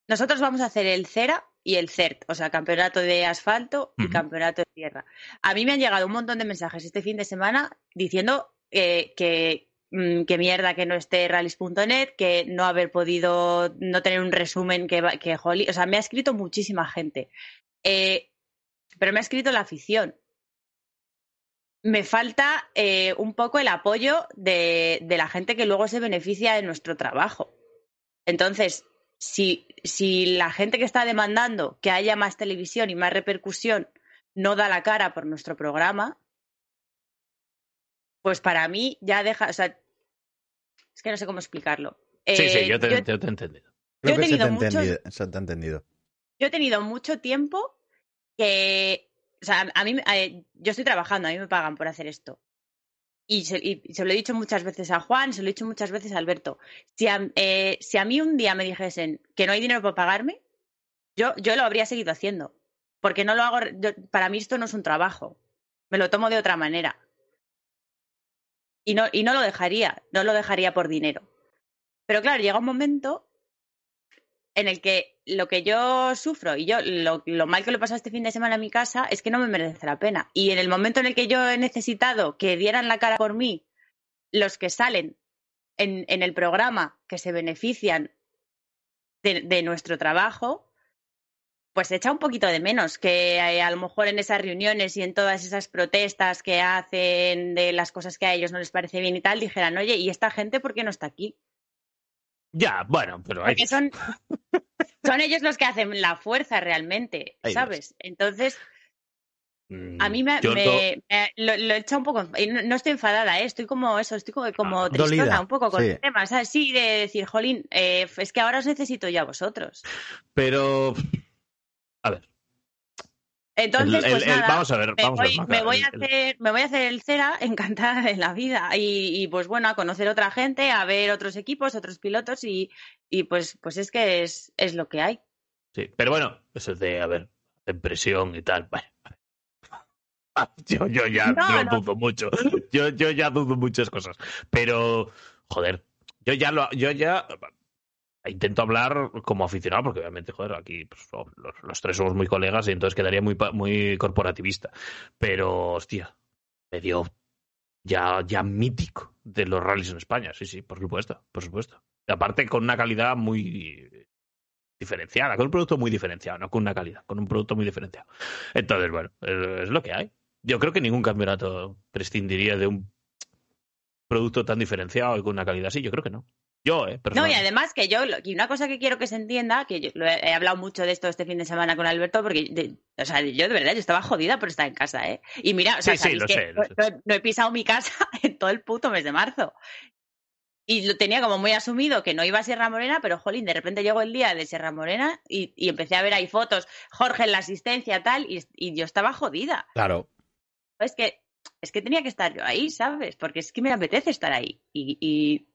nosotros vamos a hacer el CERA y el CERT, o sea, campeonato de asfalto y campeonato de tierra. A mí me han llegado un montón de mensajes este fin de semana diciendo eh, que, mm, que mierda que no esté rallies.net, que no haber podido, no tener un resumen que, que o sea, me ha escrito muchísima gente. Eh, pero me ha escrito la afición. Me falta eh, un poco el apoyo de, de la gente que luego se beneficia de nuestro trabajo. Entonces, si, si la gente que está demandando que haya más televisión y más repercusión no da la cara por nuestro programa, pues para mí ya deja, o sea, es que no sé cómo explicarlo. sí, sí, yo te, he entendido. Yo he tenido mucho, entendido. Yo he tenido mucho tiempo que, o sea, a mí, eh, yo estoy trabajando, a mí me pagan por hacer esto. Y se, lo he dicho muchas veces a Juan, se lo he dicho muchas veces a Alberto. Si a, eh, si a mí un día me dijesen que no hay dinero para pagarme, yo, yo lo habría seguido haciendo. Porque no lo hago. para mí esto no es un trabajo. Me lo tomo de otra manera. Y no, y no lo dejaría, no lo dejaría por dinero. Pero claro, llega un momento en el que lo que yo sufro y yo lo, mal que lo he pasado este fin de semana en mi casa es que no me merece la pena. Y en el momento en el que yo he necesitado que dieran la cara por mí los que salen en, el programa, que se benefician de, de, nuestro trabajo, pues echa un poquito de menos que eh, a lo mejor en esas reuniones y en todas esas protestas que hacen de las cosas que a ellos no les parece bien y tal, dijeran, oye, ¿y esta gente por qué no está aquí? Ya, bueno, pero hay... Porque son, son ellos los que hacen la fuerza realmente, ¿sabes? Entonces, a mí me, lo, he echado un poco. No, no, estoy enfadada, ¿eh? estoy como eso, estoy como, como tristona un poco con el tema, ¿sabes? Sí, de decir, Jolín, eh, es que ahora os necesito ya vosotros. Pero, a ver, entonces, pues nada, vamos a ver, vamos me, voy, a hacer, me voy a hacer el cera encantada de la vida y, pues bueno, a conocer otra gente, a ver otros equipos, otros pilotos y, y pues, pues es que es, es lo que hay. Sí, pero bueno, eso de, a ver, impresión y tal, Yo, yo ya no, dudo mucho. Yo, yo ya dudo muchas cosas. Pero, joder, yo ya lo, yo ya intento hablar como aficionado, porque obviamente, joder, aquí pues, los, tres somos muy colegas y entonces quedaría muy, muy corporativista. Pero, hostia, medio ya, ya mítico de los rallies en España. Sí, sí, por supuesto, por supuesto. Aparte con una calidad muy diferenciada, con un producto muy diferenciado, no con una calidad, con un producto muy diferenciado. Entonces, bueno, es lo que hay. Yo creo que ningún campeonato prescindiría de un producto tan diferenciado y con una calidad así, yo creo que no. Yo, ¿eh? No, y además que yo, y una cosa que quiero que se entienda, que yo he, hablado mucho de esto este fin de semana con Alberto, porque, o sea, yo de verdad, yo estaba jodida por estar en casa, ¿eh? Y mira, o sea, sí, sí, que no, he pisado mi casa en todo el puto mes de marzo. Y lo tenía como muy asumido que no iba a Sierra Morena, pero jolín, de repente llegó el día de Sierra Morena y, y empecé a ver ahí fotos, Jorge en la asistencia, tal, y, y yo estaba jodida. Claro. Es que, es que tenía que estar yo ahí, ¿sabes? Porque es que me apetece estar ahí. y y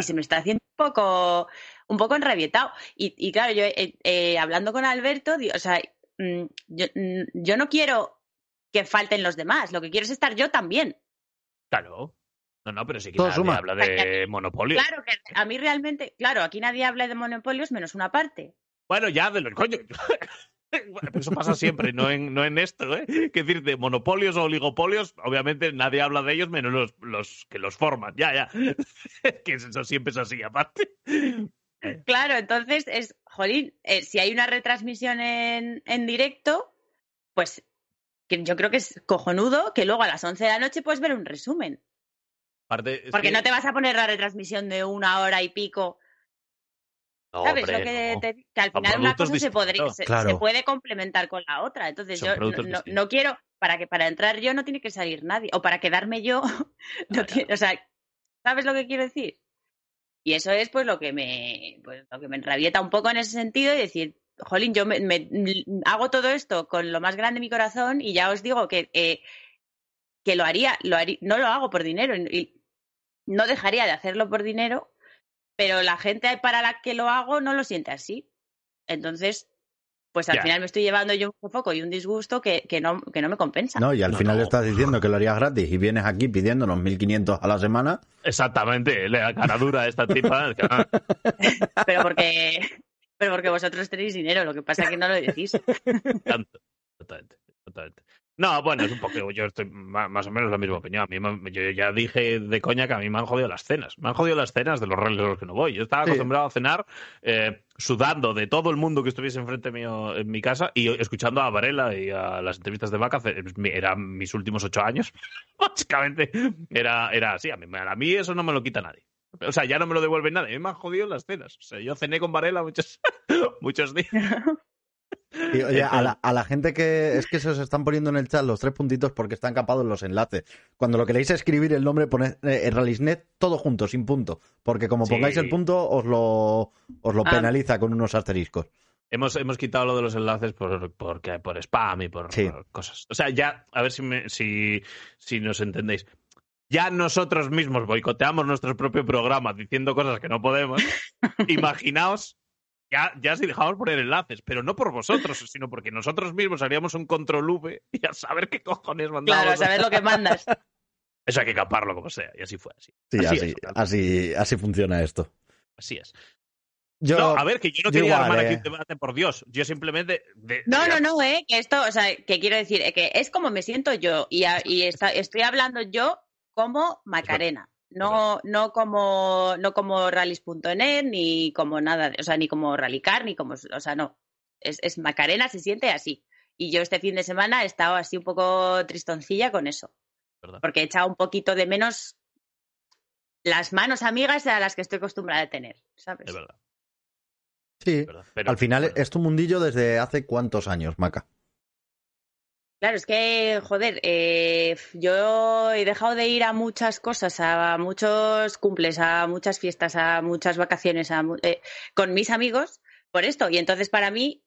se me está haciendo un poco, un poco enrabietado. Y, y claro, yo eh, eh, hablando con Alberto, o sea, mm, yo, mm, yo, no quiero que falten los demás, lo que quiero es estar yo también. Claro. No, no, pero sí que nadie habla de monopolios. Claro, que a mí realmente, claro, aquí nadie habla de monopolios menos una parte. Bueno, ya de los coño. eso pasa siempre, no en, no en esto, ¿eh? Que decir, de monopolios o oligopolios, obviamente nadie habla de ellos menos los, los que los forman. Ya, ya. que eso siempre es así, aparte. Claro, entonces es, jolín, eh, si hay una retransmisión en, en directo, pues que yo creo que es cojonudo que luego a las 11 de la noche puedes ver un resumen. Porque no te vas a poner la retransmisión de una hora y pico ¿Sabes? lo que, que al final una cosa se, podría, se, puede complementar con la otra. Entonces yo no, quiero, para que para entrar yo no tiene que salir nadie. O para quedarme yo, no tiene, o sea, ¿sabes lo que quiero decir? Y eso es pues lo que me, pues, lo que me enrabieta un poco en ese sentido y decir, jolín, yo me, me- hago todo esto con lo más grande de mi corazón y ya os digo que, eh, que lo haría, lo haría, no lo hago por dinero y no dejaría de hacerlo por dinero, pero la gente para la que lo hago no lo siente así. Entonces, pues al Ya. final me estoy llevando yo un foco y un disgusto que, que, no, que no me compensa. No, y al No, final no. estás diciendo que lo harías gratis y vienes aquí pidiéndonos 1.500 a la semana. Exactamente, la cara dura a esta tipa. Pero porque, pero porque vosotros tenéis dinero, lo que pasa es que no lo decís. tanto. Totalmente, totalmente. No, bueno, es un poco, yo estoy ma- más o menos la misma opinión. A mí me- yo ya dije de coña que a mí me han jodido las cenas. Me han jodido las cenas de los rallies a los que no voy. Yo estaba Sí. acostumbrado a cenar eh, sudando de todo el mundo que estuviese enfrente mío en mi casa y escuchando a Varela y a las entrevistas de Vaca. mi- Eran mis últimos ocho años. Básicamente era, era así. A mí, a mí eso no me lo quita nadie. O sea, ya no me lo devuelve nadie. A mí me han jodido las cenas. O sea, yo cené con Varela muchos, muchos días. Y, oye, a la, a la gente que es que se os están poniendo en el chat los tres puntitos porque están capados los enlaces. Cuando lo queréis escribir el nombre, poned eh, Ralisnet todo junto, sin punto. Porque como Sí. pongáis el punto, os lo, os lo Ah. penaliza con unos asteriscos. Hemos, hemos quitado lo de los enlaces por, porque, por spam y por, Sí. por cosas. O sea, ya, a ver si, me- si, si nos entendéis. Ya nosotros mismos boicoteamos nuestro propio programa diciendo cosas que no podemos. Imaginaos, ya, ya si dejamos poner enlaces, pero no por vosotros, sino porque nosotros mismos haríamos un control V y a saber qué cojones mandamos. Claro, a saber lo que mandas. Eso hay que caparlo como sea, y así fue. Así, Sí, así, es, así, así funciona esto. así es. Yo, No, a ver, que yo no yo quería igual, armar eh. aquí un debate, por Dios. Yo simplemente. de- No, de- no, no, eh, que esto, o sea, que quiero decir, eh, que es como me siento yo y, a- y está- estoy hablando yo como Macarena, no, no como, no como rallies.net ni como nada, o sea, ni como Rallycar, ni como, o sea, no, es, es Macarena, se siente así. Y yo este fin de semana he estado así un poco tristoncilla con eso, ¿verdad? porque he echado un poquito de menos las manos amigas a las que estoy acostumbrada a tener, ¿sabes? Es verdad, sí, es verdad. Pero, al final es tu mundillo desde hace cuántos años, Maca. Claro, es que, joder, eh, yo he dejado de ir a muchas cosas, a muchos cumples, a muchas fiestas, a muchas vacaciones, a eh, con mis amigos por esto. Y entonces para mí,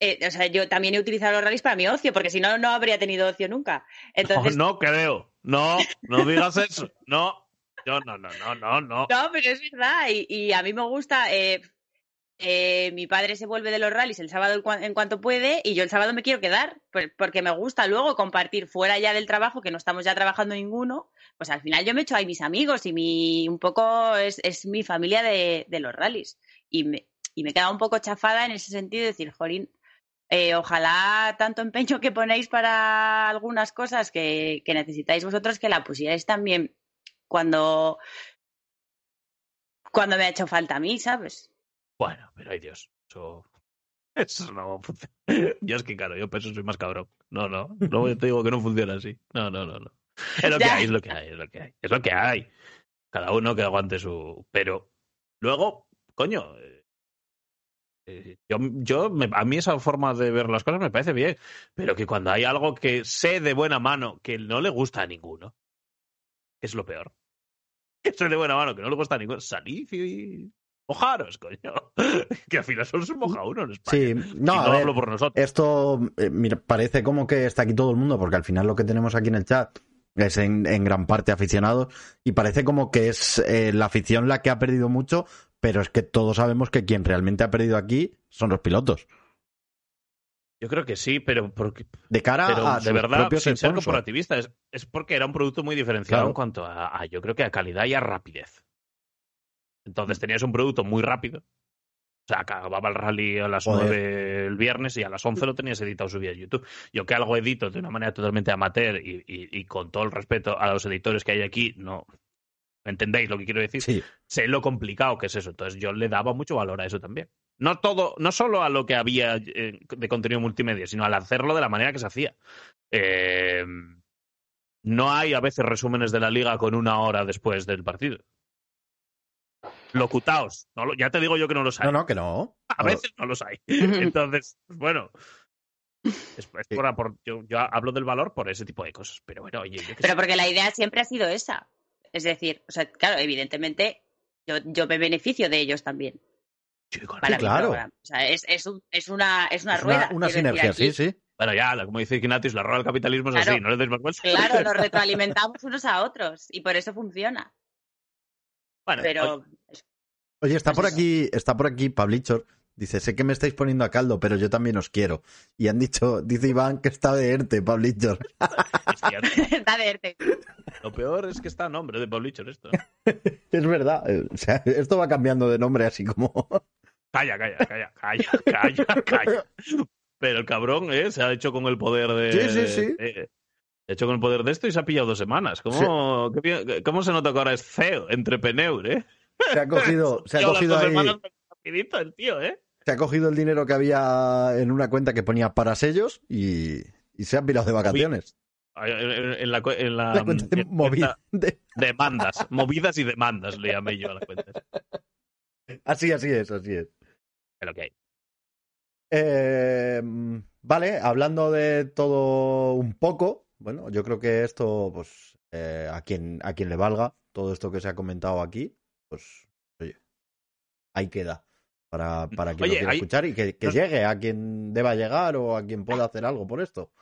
eh, o sea, yo también he utilizado los rallies para mi ocio, porque si no, no habría tenido ocio nunca. Entonces, no, no creo. No, no digas eso. No, yo no, no, no, no, no. No, pero es verdad. Y, y a mí me gusta. eh, eh, mi padre se vuelve de los rallies el sábado en cua- en cuanto puede y yo el sábado me quiero quedar por- porque me gusta luego compartir fuera ya del trabajo, que no estamos ya trabajando ninguno. Pues al final yo me echo ahí mis amigos y mi, un poco es, es mi familia de, de los rallies. Y me, y me he quedado un poco chafada en ese sentido de decir, Jolín, eh, ojalá tanto empeño que ponéis para algunas cosas que, que necesitáis vosotros que la pusierais también cuando, cuando me ha hecho falta a mí, ¿sabes? Bueno, pero ay Dios, eso, eso no funciona. Yo es que, claro, yo por eso soy más cabrón. No, no, no te digo que no funciona así. No, no, no, no. Es lo que hay, es lo que hay, es lo que hay. Es lo que hay. Cada uno que aguante su... Pero luego, coño, eh, yo, yo me- a mí esa forma de ver las cosas me parece bien, pero que cuando hay algo que sé de buena mano que no le gusta a ninguno, es lo peor. Que sé de buena mano que no le gusta a ninguno, salid y mojaros, coño. que al final solo se moja uno en España. Sí, no, y no a ver, hablo por nosotros. Esto eh, mira, parece como que está aquí todo el mundo, porque al final lo que tenemos aquí en el chat es en, en gran parte aficionados y parece como que es eh, la afición la que ha perdido mucho, pero es que todos sabemos que quien realmente ha perdido aquí son los pilotos. Yo creo que sí, pero porque, De cara pero a de verdad, sin ser corporativista, es, es porque era un producto muy diferenciado Claro. en cuanto a, a, yo creo que a calidad y a rapidez. Entonces tenías un producto muy rápido. O sea, acababa el rally a las Joder. 9 el viernes y a las 11 lo tenías editado subido a YouTube. Yo que algo edito de una manera totalmente amateur y, y- y con todo el respeto a los editores que hay aquí, no ¿entendéis lo que quiero decir? Sí, sé lo complicado que es eso. Entonces yo le daba mucho valor a eso también. No todo, no solo a lo que había eh, de contenido multimedia, sino al hacerlo de la manera que se hacía. Eh, no hay a veces resúmenes de la liga con una hora después del partido. Locutaos. No lo- ya te digo yo que no los hay. no, no, que no. A veces no los hay. Entonces, pues bueno. Es, es por apor- yo, yo hablo del valor por ese tipo de cosas. Pero bueno, oye, yo Pero sé. porque la idea siempre ha sido esa. Es decir, o sea, claro, evidentemente yo, yo me beneficio de ellos también. para claro. programa. O sea, es, es, un- es una, es una Es rueda. una, sinergia, sí, sí. Bueno, ya, como dice Ignatius, la rueda del capitalismo es Claro. así, no le deis más vueltas. Claro, nos retroalimentamos unos a otros y por eso funciona. Bueno, Pero Oye, está Pues por eso. aquí, está por aquí Pablichor. Dice, sé que me estáis poniendo a caldo, pero yo también os quiero. Y han dicho, dice Iván que está de ERTE, Pablichor. está de ERTE. lo peor es que está a nombre de Pablichor esto. Es verdad. eh, O sea, esto va cambiando de nombre así como... Calla, calla, calla, calla, calla, calla. Pero el cabrón eh, se ha hecho con el poder de. Sí, sí, sí. eh, se ha hecho con el poder de esto y se ha pillado dos semanas. ¿Cómo, qué bien- cómo se nota que ahora es CEO entre Peneur, eh? Se ha cogido, se ha las cogido ahí, rapidito el tío, eh. se ha cogido el dinero que había en una cuenta que ponía para sellos y, y se ha pirado de vacaciones. En, la, en la, La cuenta de en movida. de- demandas, movidas y demandas le llamé yo a la cuenta. Así, así es, así es. Pero que hay. Eh, vale, hablando de todo un poco, bueno, yo creo que esto, pues, eh, a quien a quien le valga todo esto que se ha comentado aquí, pues, oye, ahí queda para, para quien Oye, lo quiera hay- escuchar y que, que no- llegue a quien deba llegar o a quien pueda hacer algo por esto.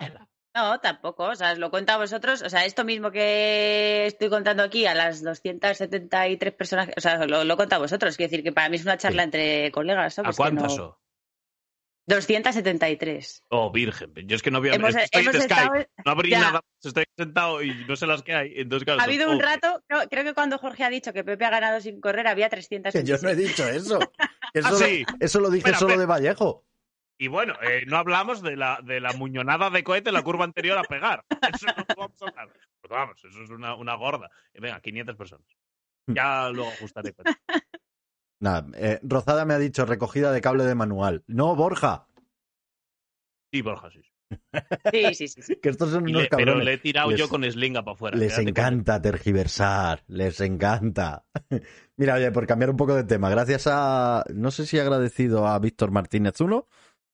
No, tampoco. O sea, os lo cuento a vosotros. O sea, esto mismo que estoy contando aquí a las 273 personas. O sea, lo, lo cuento a vosotros. Quiero decir que para mí es una charla Sí. entre colegas. ¿sabes? ¿A cuántas no-? 273. Oh, virgen. Yo es que no había Hemos, estoy hemos en Skype, estado. no abrí ya. nada estoy sentado y no sé las que hay. Entonces, claro, Ha habido un rato, creo, creo que cuando Jorge ha dicho que Pepe ha ganado sin correr, había 300. Que yo no he dicho eso. Eso, Ah, lo- sí. eso lo dije Espera, solo de Vallejo. Y bueno, eh, no hablamos de la, de la muñonada de cohete en la curva anterior a pegar. Eso no lo vamos a hablar. Pero vamos, eso es una, una gorda. Eh, Venga, 500 personas. Ya luego ajustaré. Nada, eh, Rozada me ha dicho recogida de cable de manual. No, Borja, Sí, Borja, sí. Sí, sí, sí. sí. que estos son unos le- pero cabrones. le he tirado Les- yo con slinga para afuera. Les con- encanta tergiversar, les encanta. Mira, oye, por cambiar un poco de tema, gracias a, no sé si he agradecido a Víctor Martínez uno,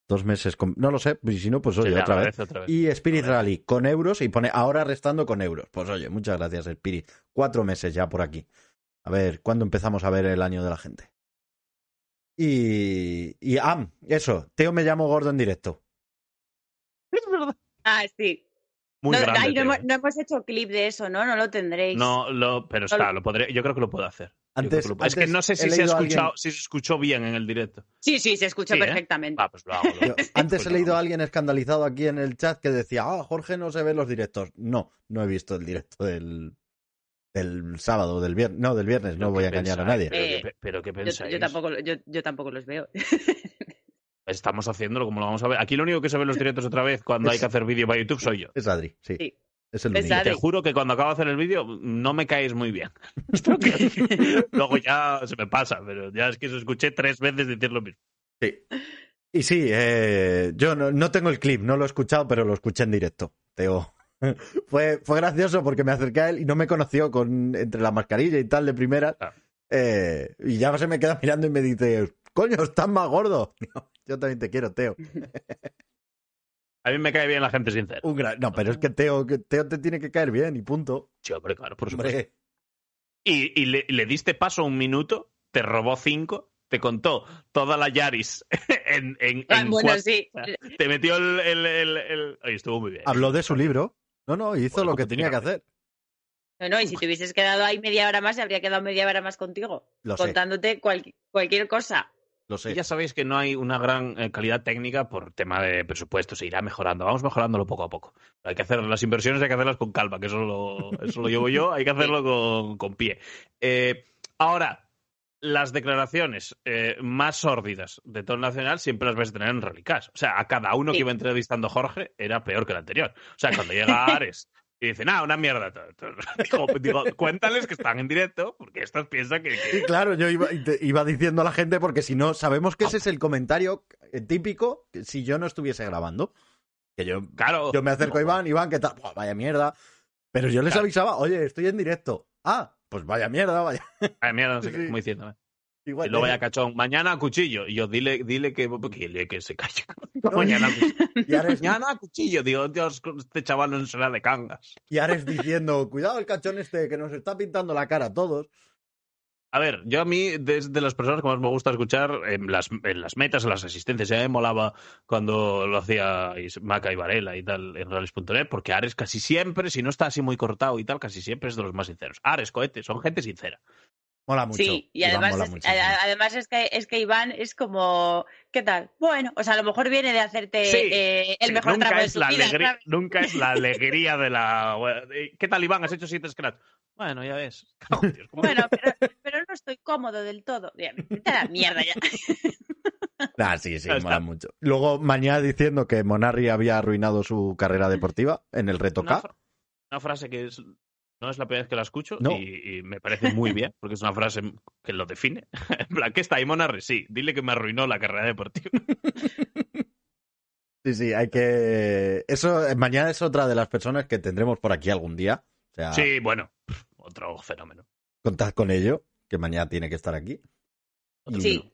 dos meses, con, no lo sé, y si no, pues oye, otra vez. otra vez. Y Spirit. Rally con euros y pone ahora restando con euros. Pues oye, muchas gracias Spirit. Cuatro meses ya por aquí. A ver, ¿cuándo empezamos a ver el año de la gente? Y, y ah, eso, Teo me llamo gordo en directo. Es verdad. Ah, sí. Muy no, grande. ay, no, hemos, no hemos hecho clip de eso, ¿no? No lo tendréis. No, lo, pero está, lo podré, yo creo que lo puedo hacer. Antes- creo que lo- es que no sé si se, ha escuchado, si se escuchó bien en el directo. Sí, sí, se escuchó Sí, ¿eh? perfectamente. Va, pues lo hago. lo Yo hago. antes Pues he leído a alguien escandalizado aquí en el chat que decía, ah, Jorge no se ve los directos. No, no he visto el directo del, del sábado, del viernes. No, del viernes, no ¿Pero voy a engañar a pensáis? nadie. ¿Pero, Eh, qué, pero qué Yo, pensáis? yo tampoco, lo- yo, yo tampoco los veo. Estamos haciéndolo como lo vamos a ver. Aquí lo único que se ve en los directos otra vez cuando hay que hacer vídeo para YouTube soy yo. Es Adri, sí. Sí. Es el Es único. Te juro que cuando acabo de hacer el vídeo no me caéis muy bien. Luego ya se me pasa, pero ya es que os escuché tres veces decir lo mismo. Sí. Y sí, eh, yo no, no tengo el clip, no lo he escuchado, pero lo escuché en directo. Teo. fue, fue gracioso porque me acerqué a él y no me conoció con entre la mascarilla y tal de primera. Claro. Eh, y ya se me queda mirando y me dice, coño, estás más gordo. Yo también te quiero, Teo. A mí me cae bien la gente sincera. Un gran- No, pero es que Teo, que Teo te tiene que caer bien y punto. Sí, hombre, claro, por supuesto. Hombre, Y, y le, le diste paso un minuto, te robó cinco, te contó toda la Yaris en, en, Ah, en bueno, cuatro- sí. Te metió el... el, el, el- Oye, estuvo muy bien. habló de su libro. No, no, hizo Bueno, lo que tenía que hacer. No, no, y si te hubieses quedado ahí media hora más, se habría quedado media hora más contigo. Lo sé, contándote cual- cualquier cosa. lo Y sé. ya sabéis que no hay una gran eh, calidad técnica por tema de presupuesto, se irá mejorando. Vamos mejorándolo poco a poco. Hay que hacer las inversiones, hay que hacerlas con calma, que eso lo, eso lo llevo yo, hay que hacerlo con, con pie. Eh, ahora, las declaraciones eh, más sórdidas de tono nacional siempre las vais a tener en Relicas. O sea, a cada uno que iba entrevistando Jorge era peor que el anterior. O sea, cuando llega Ares y dice, nah, una mierda. todo, todo". Digo, digo, cuéntales que están en directo, porque estos piensan que- que Sí, claro, yo iba, iba diciendo a la gente porque si no, sabemos que ese es el comentario típico que si yo no estuviese grabando. Que yo, Claro. yo me acerco a Iván, Iván, ¿qué tal? Buah, vaya mierda. Pero yo les Claro. avisaba, oye, estoy en directo. Ah, pues vaya mierda, vaya. Ay, mierda, no sé qué, Sí. como diciendo. Igual Y luego que- ya cachón, mañana a cuchillo. Y yo, dile, dile que, que, dile que se calle. mañana, a cuchillo. y, Ares, mañana a cuchillo. Digo, Dios, este chaval no será de cangas. y Ares diciendo, cuidado el cachón este que nos está pintando la cara a todos. A ver, yo a mí, desde de las personas que más me gusta escuchar en las, en las metas, en las asistencias, ya me molaba cuando lo hacía Maca y Varela y tal en Rallys.net, porque Ares casi siempre, si no está así muy cortado y tal, casi siempre es de los más sinceros. Ares, cohete, son gente sincera. Mola mucho. Sí, y además, es, además es que es que Iván es como, ¿qué tal? Bueno, o sea, a lo mejor viene de hacerte eh, el mejor es de la su vida. alegría. Nunca es la alegría de la... ¿Qué tal, Iván? ¿Has hecho siete scratch? Bueno, ya ves. Dios, ¿cómo- Bueno, pero, pero no estoy cómodo del todo. Bien, vete a la mierda ya. Ah, sí, sí, mola está. mucho. Luego, mañana diciendo que Monarri había arruinado su carrera deportiva en el reto una, K. fra- una frase que es, no es la primera vez que la escucho No. y, y me parece muy bien, porque es una frase que lo define. En plan, ¿qué está ahí, Monarre? Sí, dile que me arruinó la carrera deportiva. Sí, sí, hay que. Eso, mañana es otra de las personas que tendremos por aquí algún día. O sea, Sí, bueno, otro fenómeno. contad con ello, que mañana tiene que estar aquí. Otro Sí,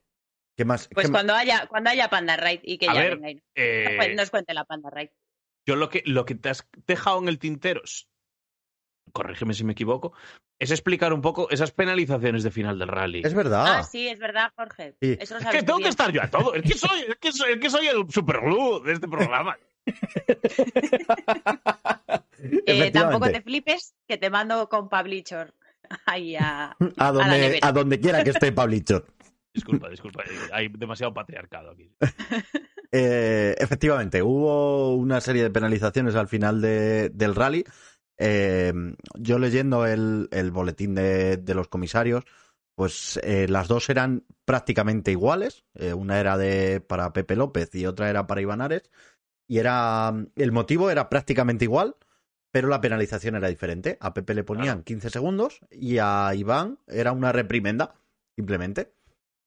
¿Qué más? pues qué cuando haya, cuando haya Panda Ride y que A ya ver, venga y nos, Eh, cuen- nos cuente la Panda Ride. yo lo que, lo que te has dejado en el tintero, corrígeme si me equivoco, es explicar un poco esas penalizaciones de final del rally. Es verdad. Ah, sí, es verdad, Jorge. Sí. Eso lo Es que tengo que estar yo a todo. Es que soy, es que soy, es que soy el superglue de este programa. Eh, tampoco te flipes, que te mando con Pablichor ahí a... Donde, a donde quiera que esté Pablicho. Disculpa, disculpa. eh, Hay demasiado patriarcado aquí. Eh, efectivamente, hubo una serie de penalizaciones al final de- del rally. Eh, yo leyendo el, el boletín de, de los comisarios, pues eh, las dos eran prácticamente iguales. Eh, una era de para Pepe López y otra era para Iván Ares. Y era el motivo era prácticamente igual, pero la penalización era diferente. A Pepe le ponían 15 segundos y a Iván era una reprimenda, simplemente.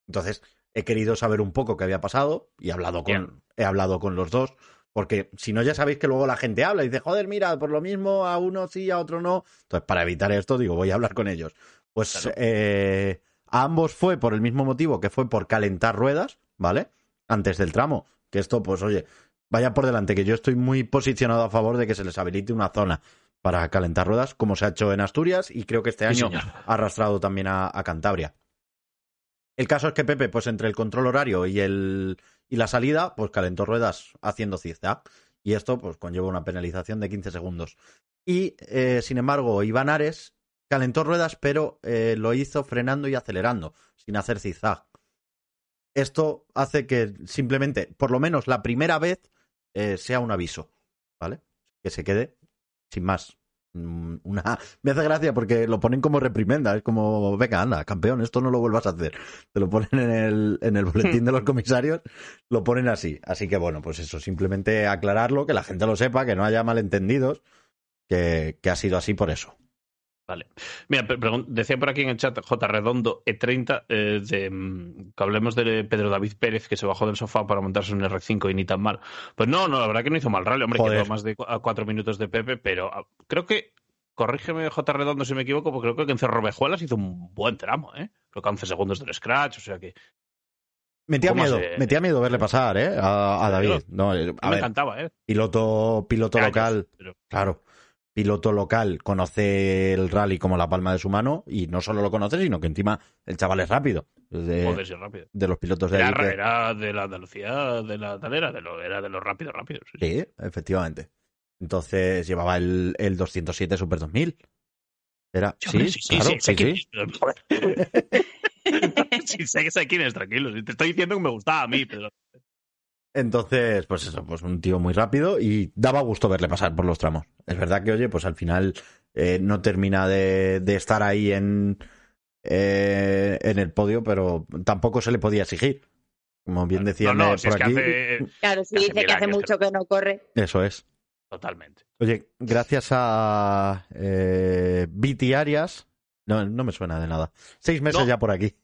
Entonces, he querido saber un poco qué había pasado y he hablado con, Bien. he hablado con los dos. Porque si no, ya sabéis que luego la gente habla y dice, joder, mira, por lo mismo a uno sí, a otro no. Entonces, para evitar esto, digo, voy a hablar con ellos. Pues Claro. eh, a ambos fue por el mismo motivo, que fue por calentar ruedas, ¿vale? Antes del tramo. Que esto, pues oye, vaya por delante, que yo estoy muy posicionado a favor de que se les habilite una zona para calentar ruedas, como se ha hecho en Asturias y creo que este año ha arrastrado también a, a Cantabria. El caso es que Pepe, pues entre el control horario y el y la salida, pues calentó ruedas haciendo zigzag. Y esto, pues conlleva una penalización de 15 segundos. Y, eh, sin embargo, Iván Ares calentó ruedas, pero eh, lo hizo frenando y acelerando, sin hacer zigzag. Esto hace que simplemente, por lo menos la primera vez, eh, sea un aviso, ¿vale? Que se quede sin más. Mm, Una... Me hace gracia porque lo ponen como reprimenda, es como, venga, anda, campeón, esto no lo vuelvas a hacer. Te lo ponen en el, en el boletín de los comisarios, lo ponen así. Así que bueno, pues eso, simplemente aclararlo, que la gente lo sepa, que no haya malentendidos, que, que ha sido así por eso. Vale. Mira, decía por aquí en el chat J. Redondo E30 eh, de, mm, que hablemos de Pedro David Pérez que se bajó del sofá para montarse un R5 y ni tan mal. Pues no, no, la verdad que no hizo mal rally, hombre, Joder. quedó más de a cuatro minutos de Pepe, pero ah, creo que, corrígeme J. Redondo si me equivoco, porque creo que en Cerro Vejuelas hizo un buen tramo, ¿eh? Creo que 11 segundos del scratch, o sea que Metía ¿Cómo miedo, se- metía miedo verle pasar, ¿eh? A, a David. No, eh, a me ver, encantaba, ¿eh? piloto, piloto local, pero- claro. Piloto local conoce el rally como la palma de su mano y no solo lo conoce, sino que encima el chaval es rápido. De, Joder, sí, rápido. de los pilotos de Era, era de la Andalucía, de la tal era de, lo, era de los rápidos, rápidos. sí, efectivamente. Entonces llevaba el, el 207 Super 2000. Era, Sí, sí, sí, claro, sí, sé sí, quién sí. sé, sé quién es, tranquilo. Te estoy diciendo que me gustaba a mí, pero Entonces, pues eso, pues un tío muy rápido y daba gusto verle pasar por los tramos. Es verdad que, oye, pues al final eh, no termina de, de estar ahí en, eh, en el podio, pero tampoco se le podía exigir. Como bien no, decían no, si por que aquí. hace Claro, si Hace dice que hace mucho que no corre. Eso es. totalmente. Oye, gracias a eh, Viti Arias. No, no me suena de nada. Seis meses No. ya por aquí.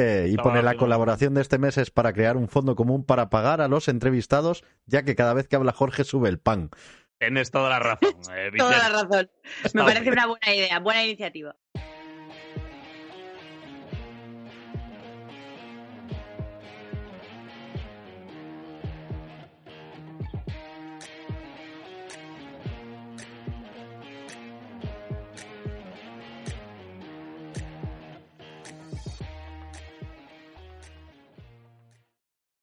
Eh, y pone la colaboración de este mes es para crear un fondo común para pagar a los entrevistados, ya que cada vez que habla Jorge sube el pan. Tienes toda la razón. eh, Toda la razón. Me parece una buena idea, buena iniciativa.